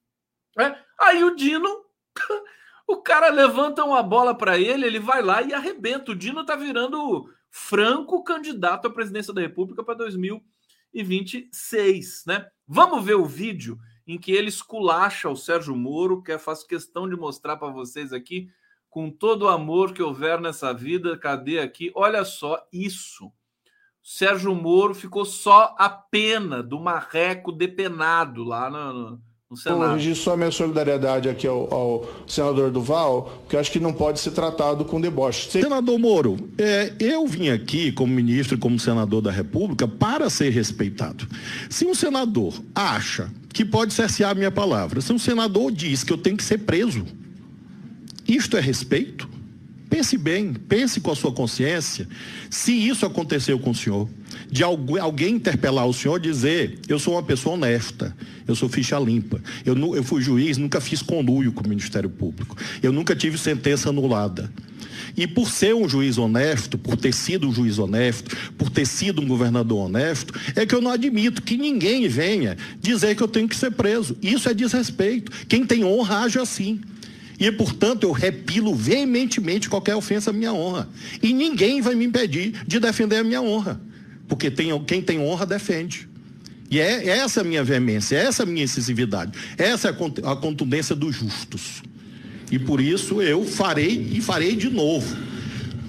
Né? Aí o Dino, o cara levanta uma bola para ele, ele vai lá e arrebenta. O Dino tá virando franco candidato à presidência da República para 2026, né? Vamos ver o vídeo em que ele esculacha o Sérgio Moro, que eu faço questão de mostrar para vocês aqui. com todo o amor que houver nessa vida, cadê aqui? Olha só isso. Sérgio Moro ficou só a pena do marreco depenado lá no, no Senado. Vou registro só minha solidariedade aqui ao, ao, senador Duval, porque acho que não pode ser tratado com deboche. Senador Moro, é, eu vim aqui como ministro e como senador da República para ser respeitado. Se um senador acha que pode cercear a minha palavra, se um senador diz que eu tenho que ser preso, isto é respeito? Pense bem, pense com a sua consciência. Se isso aconteceu com o senhor, de alguém interpelar o senhor dizer, eu sou uma pessoa honesta, eu sou ficha limpa, eu, eu fui juiz, nunca fiz conluio com o Ministério Público, eu nunca tive sentença anulada. E por ser um juiz honesto, por ter sido um juiz honesto, por ter sido um governador honesto, é que eu não admito que ninguém venha dizer que eu tenho que ser preso. Isso é desrespeito. Quem tem honra age assim. E, portanto, eu repilo veementemente qualquer ofensa à minha honra. E ninguém vai me impedir de defender a minha honra. Porque tem, quem tem honra defende. E é, é essa a minha veemência, é essa a minha incisividade, essa é a contundência dos justos. E por isso eu farei e farei de novo.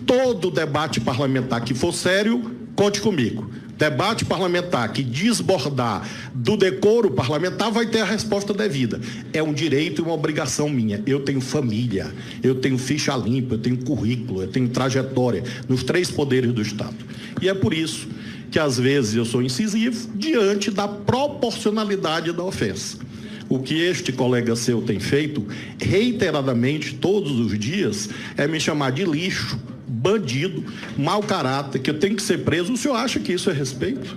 Todo debate parlamentar que for sério, conte comigo debate parlamentar que desbordar do decoro parlamentar vai ter a resposta devida. É um direito e uma obrigação minha. Eu tenho família, eu tenho ficha limpa, eu tenho currículo, eu tenho trajetória nos três poderes do Estado. E é por isso que às vezes eu sou incisivo diante da proporcionalidade da ofensa. O que este colega seu tem feito reiteradamente todos os dias é me chamar de lixo, bandido, mau caráter, que eu tenho que ser preso, o senhor acha que isso é respeito?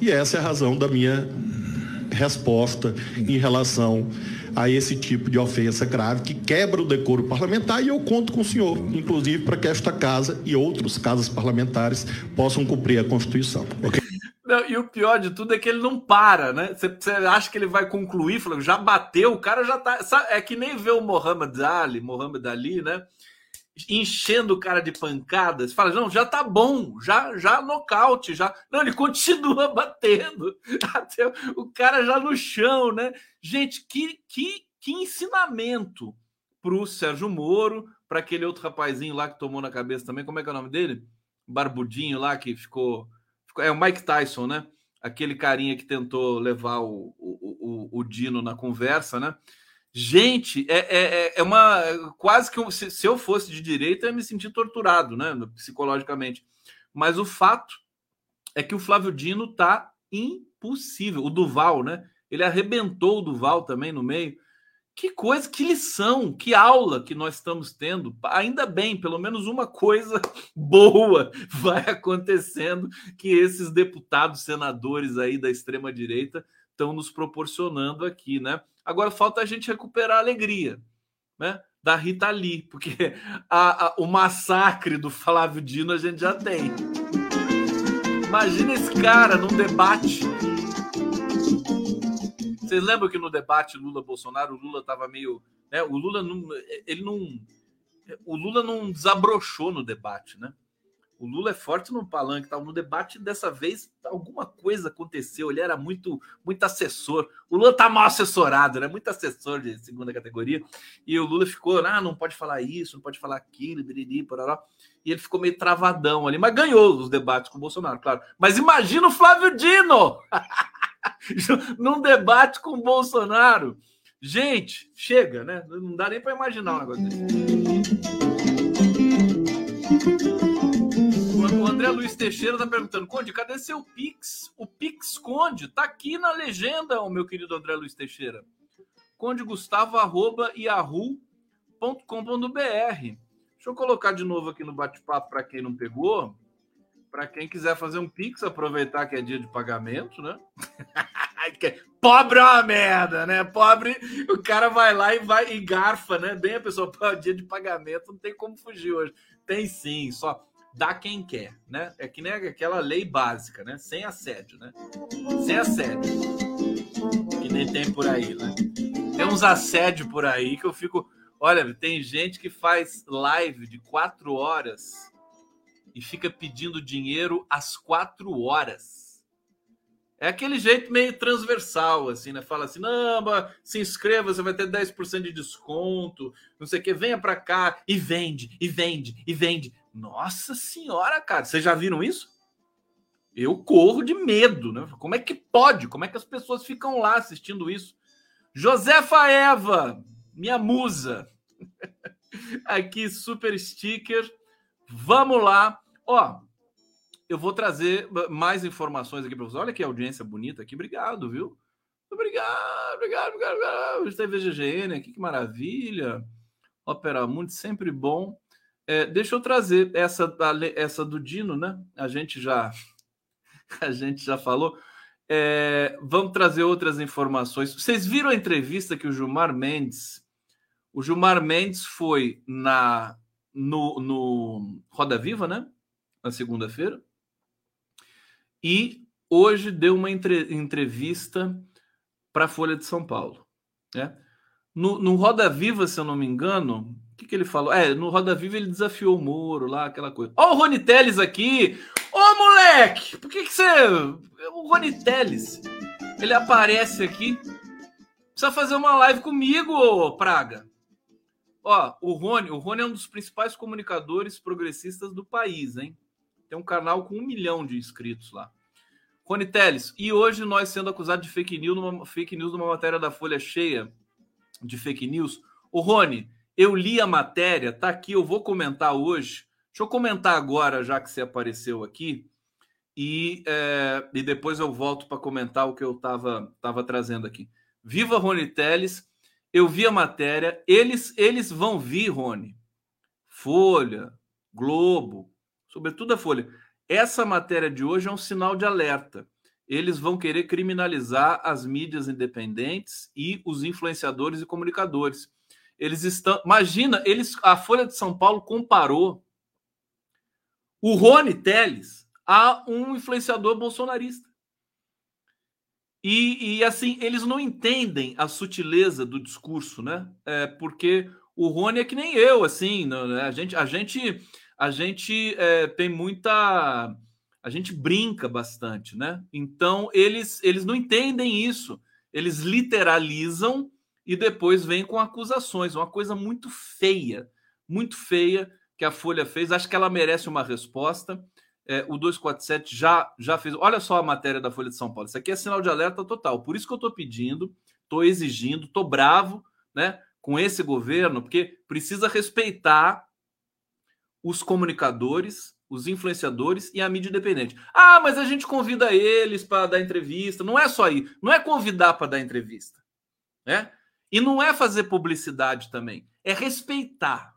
E essa é a razão da minha resposta em relação a esse tipo de ofensa grave que quebra o decoro parlamentar e eu conto com o senhor, inclusive para que esta casa e outras casas parlamentares possam cumprir a Constituição. Okay? Não, e o pior de tudo é que ele não para, né? Você, acha que ele vai concluir, falando, já bateu, o cara já tá. Sabe, é que nem vê o Mohamed Ali, Mohamed Ali, né? Enchendo o cara de pancadas, fala, não, já tá bom, já já nocaute, já. Não, ele continua batendo. Até o cara já no chão, né? Gente, que que, que ensinamento pro Sérgio Moro, para aquele outro rapazinho lá que tomou na cabeça também, como é que é o nome dele? Barbudinho lá que ficou, ficou é o Mike Tyson, né? Aquele carinha que tentou levar o, o, o, o Dino na conversa, né? Gente, é, é, é, é uma. Quase que se, se eu fosse de direita, eu ia me sentir torturado, né? Psicologicamente. Mas o fato é que o Flávio Dino tá impossível. O Duval, né? Ele arrebentou o Duval também no meio. Que coisa, que lição, que aula que nós estamos tendo. Ainda bem, pelo menos uma coisa boa vai acontecendo que esses deputados, senadores aí da extrema direita estão nos proporcionando aqui, né? Agora falta a gente recuperar a alegria, né? Da Rita Lee, porque a, a, o massacre do Flávio Dino a gente já tem. Imagina esse cara num debate. Vocês lembram que no debate Lula-Bolsonaro, o Lula estava meio. Né, o Lula não. Ele não. O Lula não desabrochou no debate, né? O Lula é forte no palanque, tal. No debate dessa vez alguma coisa aconteceu. Ele era muito, muito assessor. O Lula tá mal assessorado, né? Muito assessor de segunda categoria. E o Lula ficou, ah, não pode falar isso, não pode falar aquilo, biriri, pororó. E ele ficou meio travadão ali, mas ganhou os debates com o Bolsonaro, claro. Mas imagina o Flávio Dino num debate com o Bolsonaro. Gente, chega, né? Não dá nem para imaginar um negócio desse. André Luiz Teixeira está perguntando, Conde, cadê seu Pix? O Pix Conde está aqui na legenda, o meu querido André Luiz Teixeira. Conde Gustavo arroba yahoo.com.br. Deixa eu colocar de novo aqui no bate-papo para quem não pegou. Para quem quiser fazer um Pix, aproveitar que é dia de pagamento, né? Pobre é uma merda, né? Pobre, o cara vai lá e vai e garfa, né? Bem a pessoa, dia de pagamento, não tem como fugir hoje. Tem sim, só dá quem quer, né? É que nem aquela lei básica, né? Sem assédio, né? Sem assédio. Que nem tem por aí, né? Tem uns assédios por aí que eu fico. Olha, tem gente que faz live de quatro horas e fica pedindo dinheiro às quatro horas. É aquele jeito meio transversal, assim, né? Fala assim, não, se inscreva, você vai ter 10% de desconto, não sei o que, venha para cá e vende, e vende, e vende. Nossa senhora, cara, vocês já viram isso? Eu corro de medo, né? Como é que pode? Como é que as pessoas ficam lá assistindo isso? Josefa Eva, minha musa. Aqui, super sticker. Vamos lá. Ó, eu vou trazer mais informações aqui para vocês. Olha que audiência bonita aqui. Obrigado, viu? Obrigado, obrigado, obrigado. obrigado. Hoje tem VGGN aqui, que maravilha. Opera Mundi, sempre bom. É, deixa eu trazer essa, essa do Dino, né? A gente já a gente já falou. É, vamos trazer outras informações. Vocês viram a entrevista que o Gilmar Mendes, o Gilmar Mendes foi na no, no Roda Viva, né? Na segunda-feira. E hoje deu uma entre, entrevista para a Folha de São Paulo. Né? No, no Roda Viva, se eu não me engano, que, que ele falou? É, no Roda Viva ele desafiou o Moro lá, aquela coisa. Ó, o Rony Teles aqui! Ô, moleque! Por que, que você. O Rony Teles, ele aparece aqui. Precisa fazer uma live comigo, ô Praga. Ó, o Rony, o Rony é um dos principais comunicadores progressistas do país, hein? Tem um canal com um milhão de inscritos lá. Rony Teles, e hoje nós sendo acusados de fake news, numa, fake news numa matéria da Folha cheia de fake news. O Rony, eu li a matéria, tá aqui, eu vou comentar hoje. Deixa eu comentar agora, já que você apareceu aqui, e, é, e depois eu volto para comentar o que eu estava tava trazendo aqui. Viva Rony Teles, eu vi a matéria, eles, eles vão vir, Rony. Folha, Globo, sobretudo a Folha. Essa matéria de hoje é um sinal de alerta. Eles vão querer criminalizar as mídias independentes e os influenciadores e comunicadores. Eles estão. Imagina, eles, a Folha de São Paulo comparou o Rony Teles a um influenciador bolsonarista. E, e, assim, eles não entendem a sutileza do discurso, né? É, porque o Rony é que nem eu, assim, né? a gente, a gente, a gente é, tem muita. A gente brinca bastante, né? Então, eles, eles não entendem isso. Eles literalizam e depois vêm com acusações. Uma coisa muito feia, muito feia que a Folha fez. Acho que ela merece uma resposta. É, o 247 já, já fez. Olha só a matéria da Folha de São Paulo. Isso aqui é sinal de alerta total. Por isso que eu estou pedindo, estou exigindo, estou bravo né, com esse governo, porque precisa respeitar os comunicadores, os influenciadores e a mídia independente. Ah, mas a gente convida eles para dar entrevista. Não é só aí. Não é convidar para dar entrevista. Né? E não é fazer publicidade também. É respeitar.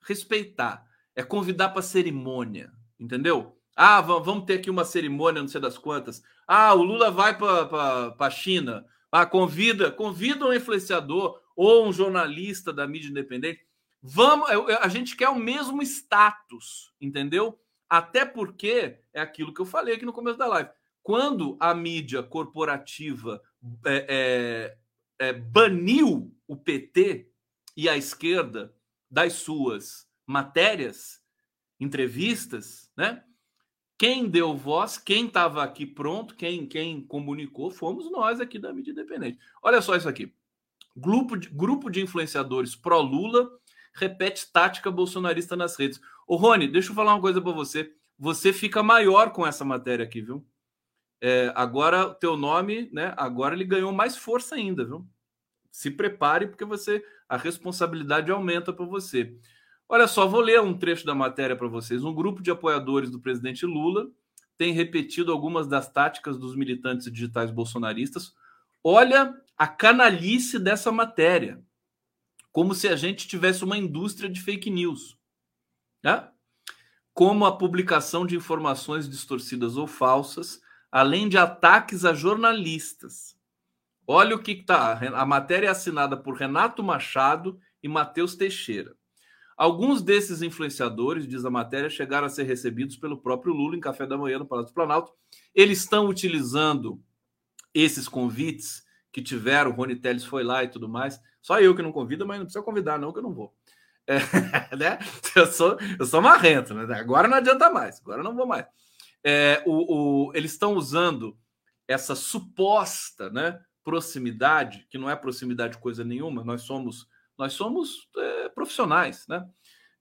Respeitar. É convidar para cerimônia entendeu? Ah, vamos ter aqui uma cerimônia, não sei das quantas. Ah, o Lula vai para a China. Ah, convida, convida um influenciador ou um jornalista da mídia independente. Vamos, a gente quer o mesmo status, entendeu? Até porque é aquilo que eu falei aqui no começo da live. Quando a mídia corporativa é, é, é, baniu o PT e a esquerda das suas matérias, entrevistas, né? Quem deu voz, quem estava aqui pronto, quem, quem comunicou, fomos nós aqui da mídia independente. Olha só isso aqui. Grupo de, grupo de influenciadores pró-Lula repete tática bolsonarista nas redes. Ô, Rony, deixa eu falar uma coisa para você. Você fica maior com essa matéria aqui, viu? É, agora o teu nome, né? Agora ele ganhou mais força ainda, viu? Se prepare, porque você a responsabilidade aumenta para você. Olha só, vou ler um trecho da matéria para vocês. Um grupo de apoiadores do presidente Lula tem repetido algumas das táticas dos militantes digitais bolsonaristas. Olha a canalice dessa matéria. Como se a gente tivesse uma indústria de fake news. Né? Como a publicação de informações distorcidas ou falsas, além de ataques a jornalistas. Olha o que está. A matéria é assinada por Renato Machado e Matheus Teixeira. Alguns desses influenciadores, diz a matéria, chegaram a ser recebidos pelo próprio Lula em café da manhã no Palácio do Planalto. Eles estão utilizando esses convites que tiveram, o Rony Teles foi lá e tudo mais. Só eu que não convido, mas não precisa convidar, não, que eu não vou. É, né? eu, sou, eu sou marrento, né? agora não adianta mais, agora não vou mais. É, o, o, eles estão usando essa suposta né, proximidade, que não é proximidade coisa nenhuma, nós somos nós somos é, profissionais, né?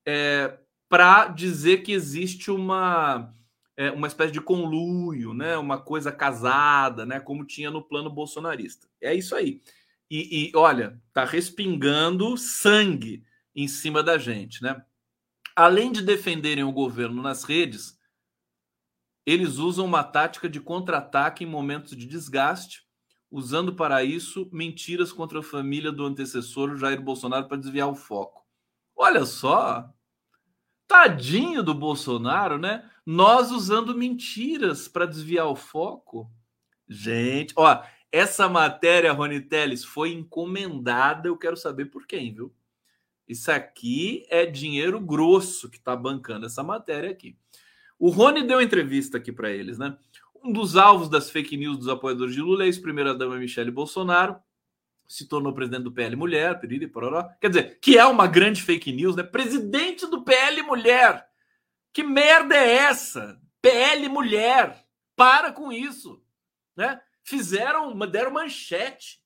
É, para dizer que existe uma é, uma espécie de conluio, né? Uma coisa casada, né? Como tinha no plano bolsonarista. É isso aí. E, e olha, tá respingando sangue em cima da gente, né? Além de defenderem o governo nas redes, eles usam uma tática de contra-ataque em momentos de desgaste, usando para isso mentiras contra a família do antecessor Jair Bolsonaro para desviar o foco. Olha só, tadinho do Bolsonaro, né? Nós usando mentiras para desviar o foco. Gente, ó, essa matéria, Rony Teles, foi encomendada, eu quero saber por quem, viu? Isso aqui é dinheiro grosso que está bancando essa matéria aqui. O Rony deu entrevista aqui para eles, né? Um dos alvos das fake news dos apoiadores de Lula é ex-primeira-dama Michele Bolsonaro, se tornou presidente do PL Mulher, piriri, pororó. Quer dizer, que é uma grande fake news, né? Presidente do PL Mulher. Que merda é essa? PL Mulher. Para com isso, né? Fizeram, deram manchete.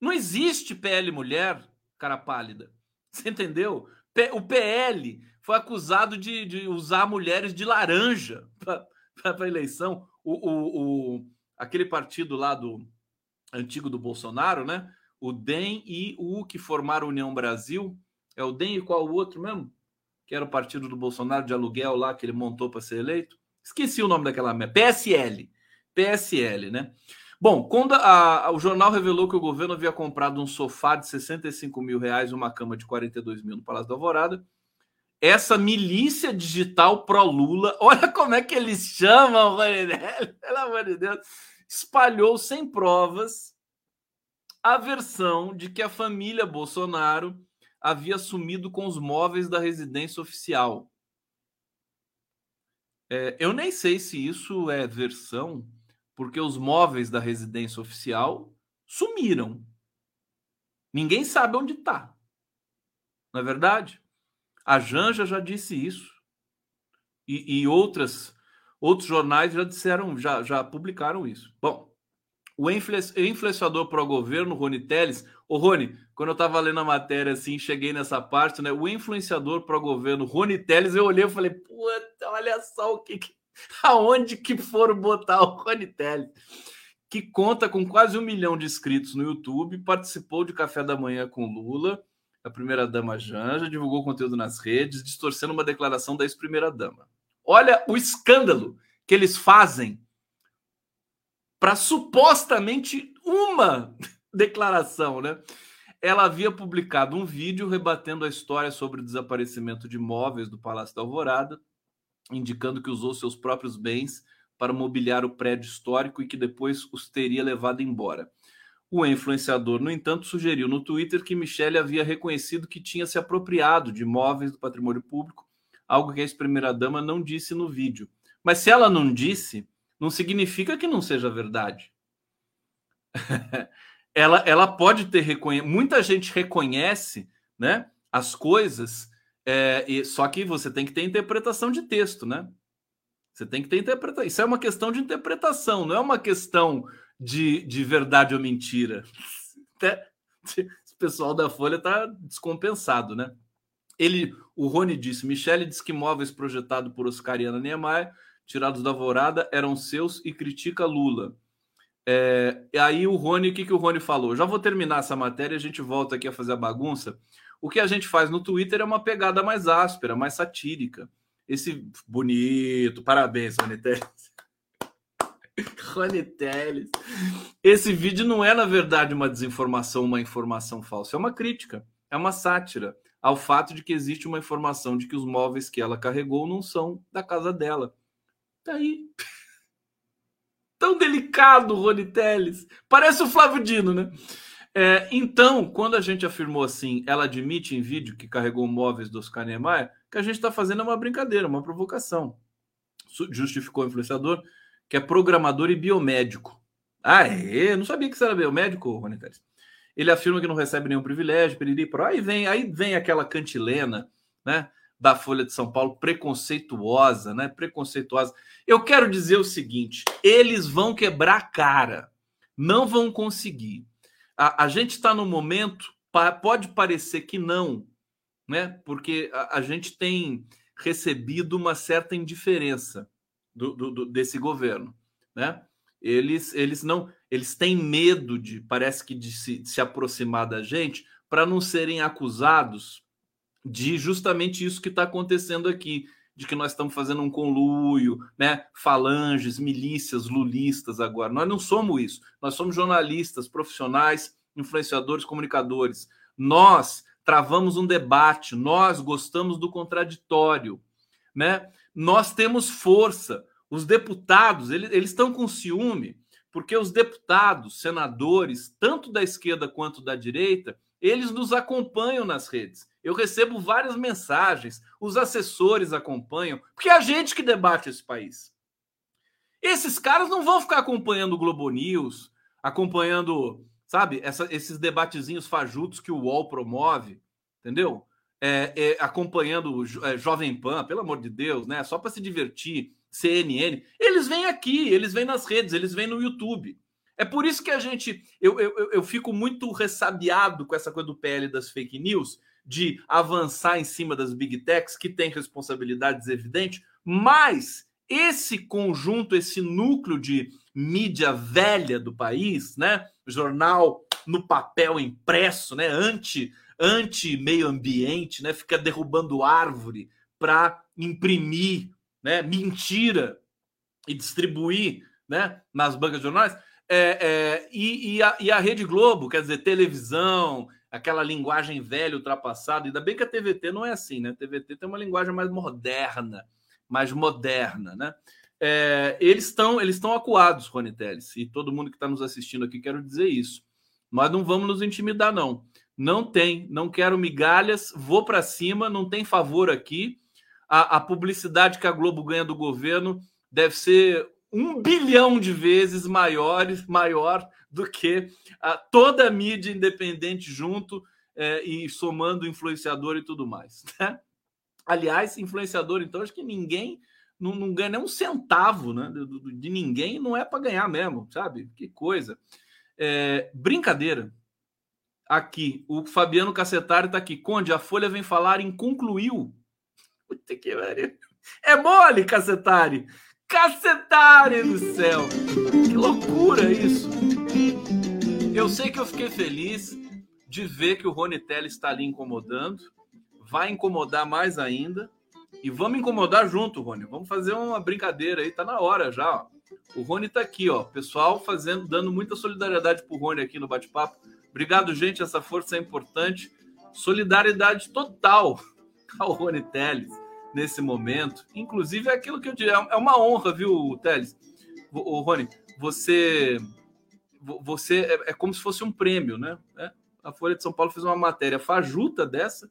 Não existe PL Mulher, cara pálida. Você entendeu? O PL foi acusado de, de usar mulheres de laranja para a eleição. O, o, o, aquele partido lá do antigo do Bolsonaro, né? O DEM e o que formaram a União Brasil. É o DEM e qual o outro mesmo? Que era o partido do Bolsonaro de aluguel lá que ele montou para ser eleito. Esqueci o nome daquela. PSL. PSL, né? Bom, quando a, a, o jornal revelou que o governo havia comprado um sofá de 65 mil reais uma cama de 42 mil no Palácio da Alvorada, essa milícia digital pró-Lula, olha como é que eles chamam, pelo amor de Deus, espalhou sem provas a versão de que a família Bolsonaro havia sumido com os móveis da residência oficial. É, eu nem sei se isso é versão porque os móveis da residência oficial sumiram. Ninguém sabe onde está. Não é verdade? A Janja já disse isso. E, e outras, outros jornais já disseram, já, já publicaram isso. Bom, o influenciador pró-governo, Rony Teles. Ô, Rony, quando eu estava lendo a matéria assim, cheguei nessa parte, né? O influenciador pró-governo, Rony Teles, eu olhei e falei, puta, olha só o que, que aonde que foram botar o Rony Telles, que conta com quase um milhão de inscritos no YouTube, participou de Café da Manhã com Lula, a primeira-dama Janja, divulgou conteúdo nas redes, distorcendo uma declaração da ex-primeira-dama. Olha o escândalo que eles fazem para supostamente uma declaração, né? Ela havia publicado um vídeo rebatendo a história sobre o desaparecimento de imóveis do Palácio da Alvorada, indicando que usou seus próprios bens para mobiliar o prédio histórico e que depois os teria levado embora. O influenciador, no entanto, sugeriu no Twitter que Michele havia reconhecido que tinha se apropriado de imóveis do patrimônio público, algo que a ex-primeira-dama não disse no vídeo. Mas se ela não disse, não significa que não seja verdade. ela, ela pode ter reconhecido. Muita gente reconhece né, as coisas é, e, só que você tem que ter interpretação de texto, né? Você tem que ter interpretação. Isso é uma questão de interpretação, não é uma questão de, de verdade ou mentira. Até, o pessoal da Folha está descompensado, né? Ele, o Rony disse: Michele disse que imóveis projetados por Oscariana Niemeyer, tirados da Vorada, eram seus e critica Lula. É, e aí o Rony, o que, que o Rony falou? Já vou terminar essa matéria, a gente volta aqui a fazer a bagunça. O que a gente faz no Twitter é uma pegada mais áspera, mais satírica. Esse bonito, parabéns, Teles. Rony Teles. Esse vídeo não é, na verdade, uma desinformação, uma informação falsa. É uma crítica, é uma sátira ao fato de que existe uma informação de que os móveis que ela carregou não são da casa dela. Tá aí. Tão delicado, Rony Teles. Parece o Flávio Dino, né? É, então, quando a gente afirmou assim, ela admite em vídeo que carregou móveis do Oscar Niemeyer, que a gente está fazendo uma brincadeira, uma provocação. Justificou o influenciador, que é programador e biomédico. Ah, é? Não sabia que você era biomédico, Rony Teres. Ele afirma que não recebe nenhum privilégio, piriri, por aí vem, aí vem aquela cantilena, né? da Folha de São Paulo preconceituosa, né? Preconceituosa. Eu quero dizer o seguinte: eles vão quebrar a cara, não vão conseguir. A, a gente está no momento, pode parecer que não, né? Porque a, a gente tem recebido uma certa indiferença do, do, desse governo, né? Eles, eles não, eles têm medo de, parece que de se, de se aproximar da gente para não serem acusados de justamente isso que está acontecendo aqui, de que nós estamos fazendo um conluio, né? Falanges, milícias, lulistas agora. Nós não somos isso. Nós somos jornalistas, profissionais, influenciadores, comunicadores. Nós travamos um debate, nós gostamos do contraditório, né? Nós temos força. Os deputados, eles, estão com ciúme, porque os deputados, senadores, tanto da esquerda quanto da direita, eles nos acompanham nas redes. Eu recebo várias mensagens, os assessores acompanham, porque é a gente que debate esse país. Esses caras não vão ficar acompanhando o Globo News, acompanhando, sabe, essa, esses debatezinhos fajutos que o UOL promove, entendeu? É, é, acompanhando é, Jovem Pan, pelo amor de Deus, né? Só para se divertir, CNN. Eles vêm aqui, eles vêm nas redes, eles vêm no YouTube. É por isso que a gente. Eu, eu, eu fico muito ressabiado com essa coisa do PL das fake news, de avançar em cima das big techs, que tem responsabilidades evidentes, mas esse conjunto, esse núcleo de mídia velha do país, né? Jornal no papel impresso, né? Anti, anti meio ambiente, né? Fica derrubando árvore para imprimir, né? Mentira e distribuir, né? Nas bancas de jornais. É, é, e, e, a, e a Rede Globo, quer dizer, televisão, aquela linguagem velha, ultrapassada. Ainda bem que a TVT não é assim, né? A TVT tem uma linguagem mais moderna, mais moderna, né? É, eles estão eles estão acuados, Rony Teles, e todo mundo que está nos assistindo aqui, quero dizer isso. Nós não vamos nos intimidar, não. Não tem, não quero migalhas, vou para cima, não tem favor aqui. A, a publicidade que a Globo ganha do governo deve ser um bilhão de vezes maior, maior do que a, toda a mídia independente junto é, e somando influenciador e tudo mais. Né? Aliás, influenciador, então, acho que ninguém não, não ganha nem um centavo né? de, de ninguém, não é para ganhar mesmo, sabe? Que coisa. É, brincadeira. Aqui, o Fabiano Cacetari está aqui. Conde, a Folha vem falar em concluiu. Puta que pariu. É mole, Cacetari. Cacetari do céu. Que loucura isso. Eu sei que eu fiquei feliz de ver que o Rony Telle está ali incomodando. Vai incomodar mais ainda. E vamos incomodar junto, Rony. Vamos fazer uma brincadeira aí, tá na hora já. Ó. O Rony tá aqui, ó. Pessoal fazendo, dando muita solidariedade pro Rony aqui no bate-papo. Obrigado, gente. Essa força é importante. Solidariedade total ao Rony Teles nesse momento. Inclusive, é aquilo que eu digo, é uma honra, viu, Teles? O Rony, você você é, é, como se fosse um prêmio, né? É, a Folha de São Paulo fez uma matéria fajuta dessa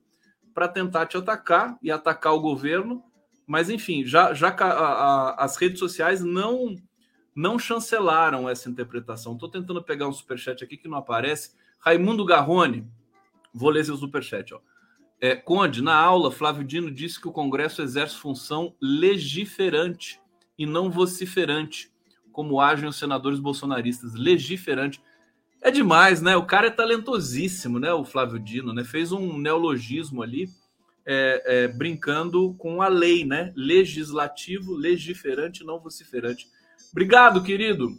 para tentar te atacar e atacar o governo, mas enfim, já, já a, a, as redes sociais não não chancelaram essa interpretação. Estou tentando pegar um superchat aqui que não aparece. Raimundo Garrone, vou ler seu superchat. Ó. É, Conde, na aula, Flávio Dino disse que o Congresso exerce função legiferante e não vociferante como agem os senadores bolsonaristas, legiferante. É demais, né? O cara é talentosíssimo, né? O Flávio Dino, né? Fez um neologismo ali, é, é, brincando com a lei, né? Legislativo, legiferante, não vociferante. Obrigado, querido.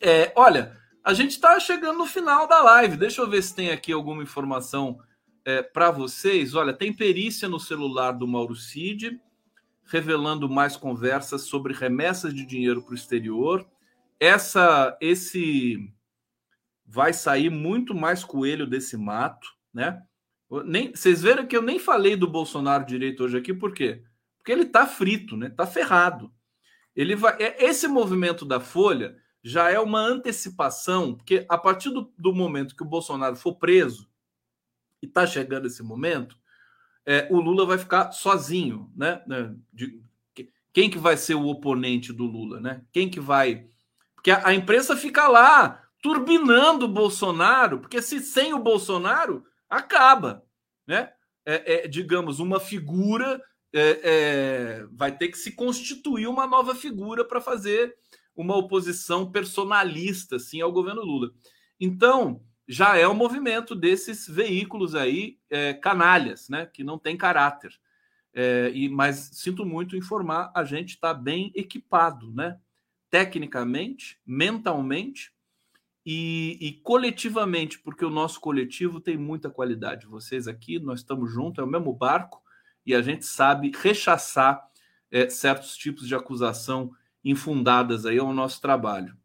É, olha, a gente está chegando no final da live. Deixa eu ver se tem aqui alguma informação é, para vocês. Olha, tem perícia no celular do Mauro Cid revelando mais conversas sobre remessas de dinheiro para o exterior. Essa, esse vai sair muito mais coelho desse mato, né? Nem, vocês viram que eu nem falei do Bolsonaro direito hoje aqui, por quê? Porque ele tá frito, né? Tá ferrado. Ele vai, é, esse movimento da Folha já é uma antecipação, porque a partir do, do momento que o Bolsonaro for preso, e tá chegando esse momento, é, o Lula vai ficar sozinho, né? né de, quem que vai ser o oponente do Lula, né? Quem que vai... Porque a, a imprensa fica lá turbinando o Bolsonaro, porque se sem o Bolsonaro, acaba, né? é, é, digamos, uma figura, é, é, vai ter que se constituir uma nova figura para fazer uma oposição personalista assim, ao governo Lula. Então, já é o um movimento desses veículos aí, é, canalhas, né, que não tem caráter. É, e, mas sinto muito informar, a gente está bem equipado, né? Tecnicamente, mentalmente e, e, coletivamente, porque o nosso coletivo tem muita qualidade. Vocês aqui, nós estamos juntos, é o mesmo barco, e a gente sabe rechaçar é, certos tipos de acusação infundadas aí ao nosso trabalho.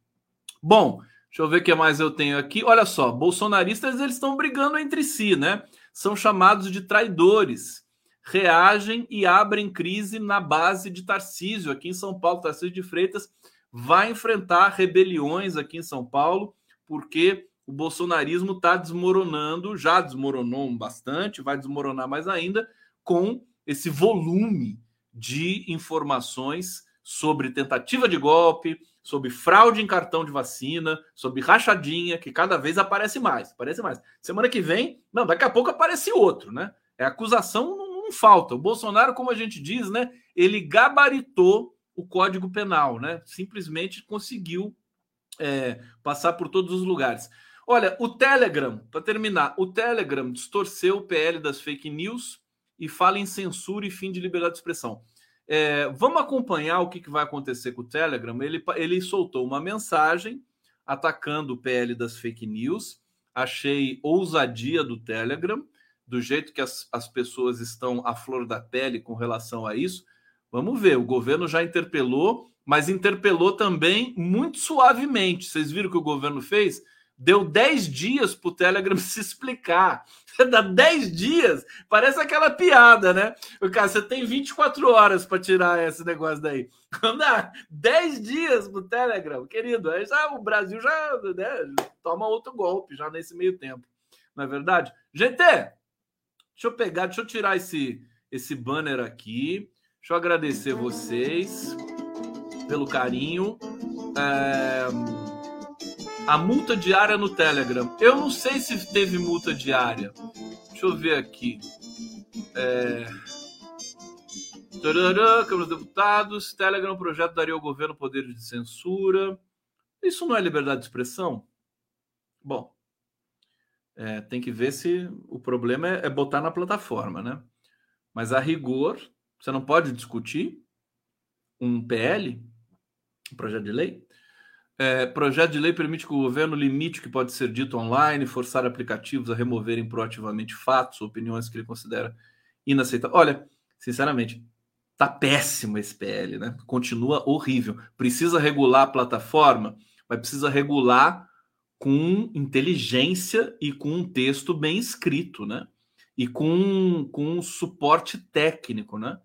Bom, deixa eu ver o que mais eu tenho aqui. Olha só, bolsonaristas eles estão brigando entre si, né? São chamados de traidores. Reagem e abrem crise na base de Tarcísio, aqui em São Paulo. Tarcísio de Freitas vai enfrentar rebeliões aqui em São Paulo, porque o bolsonarismo está desmoronando, já desmoronou bastante, vai desmoronar mais ainda, com esse volume de informações sobre tentativa de golpe, sobre fraude em cartão de vacina, sobre rachadinha, que cada vez aparece mais, aparece mais. Semana que vem, não, daqui a pouco aparece outro, né? É acusação não, não falta. O Bolsonaro, como a gente diz, né, ele gabaritou o Código Penal, né? Simplesmente conseguiu é, passar por todos os lugares. Olha, o Telegram, para terminar, o Telegram distorceu o PL das fake news e fala em censura e fim de liberdade de expressão. É, vamos acompanhar o que, que vai acontecer com o Telegram. Ele, ele soltou uma mensagem atacando o PL das fake news. Achei ousadia do Telegram, do jeito que as, as pessoas estão à flor da pele com relação a isso. Vamos ver, o governo já interpelou, mas interpelou também muito suavemente. Vocês viram o que o governo fez? Deu 10 dias para o Telegram se explicar. Dá 10 dias, parece aquela piada, né? O cara, você tem 24 horas para tirar esse negócio daí. Dá 10 dias pro Telegram, querido. Aí já, o Brasil já né, toma outro golpe já nesse meio tempo. Não é verdade? Gente, deixa eu pegar, deixa eu tirar esse, esse banner aqui. Deixa eu agradecer vocês pelo carinho. É a multa diária no Telegram. Eu não sei se teve multa diária. Deixa eu ver aqui. É... Tarará, Câmara dos Deputados, Telegram, projeto daria ao governo poder de censura. Isso não é liberdade de expressão? Bom, é, tem que ver se o problema é, é botar na plataforma, né? Mas a rigor, você não pode discutir um PL, um projeto de lei, é, projeto de lei permite que o governo limite o que pode ser dito online, forçar aplicativos a removerem proativamente fatos, opiniões que ele considera inaceitáveis. Olha, sinceramente, tá péssimo esse PL, né? Continua horrível. Precisa regular a plataforma, mas precisa regular com inteligência e com um texto bem escrito, né? E com, com um suporte técnico, né?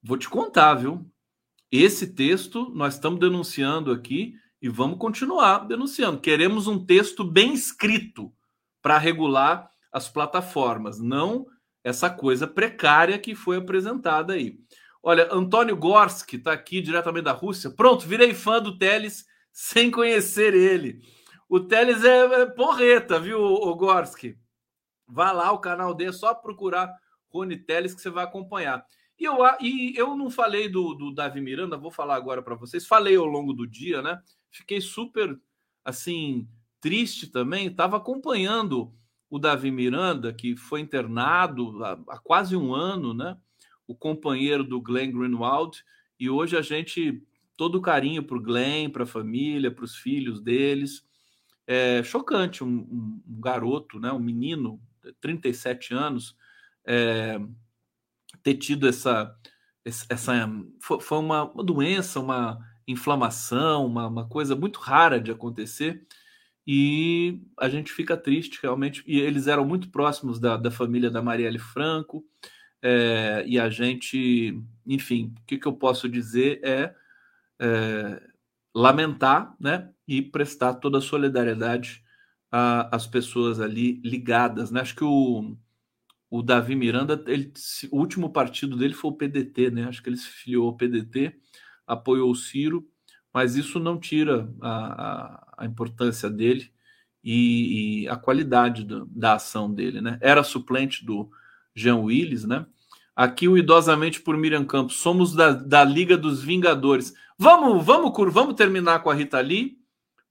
Vou te contar, viu? Esse texto nós estamos denunciando aqui e vamos continuar denunciando. Queremos um texto bem escrito para regular as plataformas, não essa coisa precária que foi apresentada aí. Olha, Antônio Gorski está aqui diretamente da Rússia. Pronto, virei fã do Teles sem conhecer ele. O Teles é, é porreta, viu, o Gorski? Vá lá, o canal dele, é só procurar Rony Teles que você vai acompanhar. E eu, e eu não falei do, do Davi Miranda, vou falar agora para vocês. Falei ao longo do dia, né? Fiquei super assim triste também. Estava acompanhando o Davi Miranda, que foi internado há, há, quase um ano, né? O companheiro do Glenn Greenwald, e hoje a gente todo carinho para o Glenn, para a família, para os filhos deles. É chocante um, um, um, garoto, né? Um menino, 37 anos, é, ter tido essa essa foi uma, uma doença, uma inflamação, uma, uma coisa muito rara de acontecer. E a gente fica triste realmente. E eles eram muito próximos da, da família da Marielle Franco. É, e a gente, enfim, o que, que eu posso dizer é, é lamentar né, e prestar toda a solidariedade às pessoas ali ligadas. Né? Acho que o, o Davi Miranda, ele, o último partido dele foi o PDT, né? Acho que ele se filiou ao PDT apoiou o Ciro, mas isso não tira a, a, a importância dele e, e a qualidade do, da ação dele. Né? Era suplente do Jean Willis, né? Aqui o idosamente por Miriam Campos, somos da, da Liga dos Vingadores. Vamos, vamos, vamos terminar com a Rita Lee,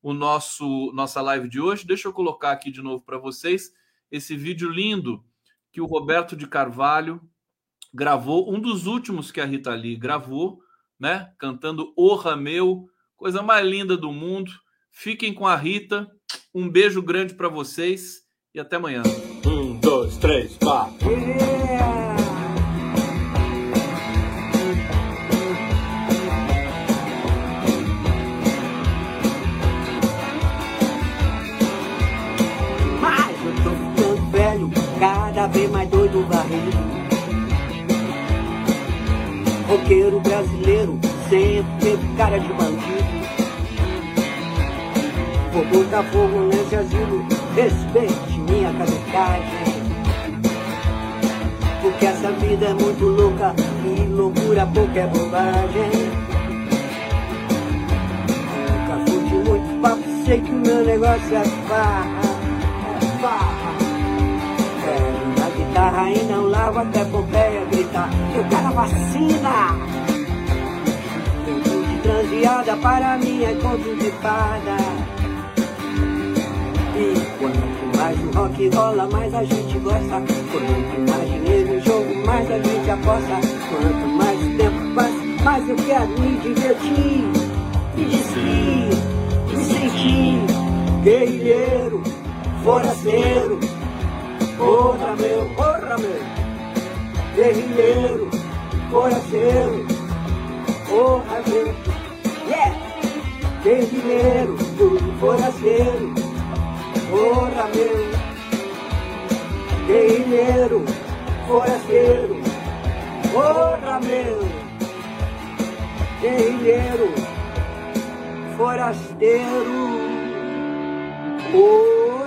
o nosso nossa live de hoje. Deixa eu colocar aqui de novo para vocês esse vídeo lindo que o Roberto de Carvalho gravou, um dos últimos que a Rita Lee gravou, né? Cantando O Rameu, coisa mais linda do mundo. Fiquem com a Rita. Um beijo grande para vocês e até amanhã. Um, dois, três, quatro. Roqueiro brasileiro, sempre teve cara de bandido. Vou botar fogo nesse asilo, respeite minha caducagem. Porque essa vida é muito louca e loucura pouca é bobagem. Nunca fui de muito papo, sei que o meu negócio é farra, Guitarra e não lavo até Pompeia gritar, eu quero a vacina. Tempo de transeada para mim é conto de fada. E quanto mais o rock rola, mais a gente gosta. Quanto mais dinheiro em jogo, mais a gente aposta. Quanto mais tempo passa, mais eu quero me divertir. Me despir, me sentir guerrilheiro, forasteiro. Porra meu, porra meu, guerrilheiro, forasteiro. Porra meu! Guerrilheiro, forasteiro. Porra meu, guerrilheiro, forasteiro. Porra meu, guerrilheiro, forasteiro. Oh.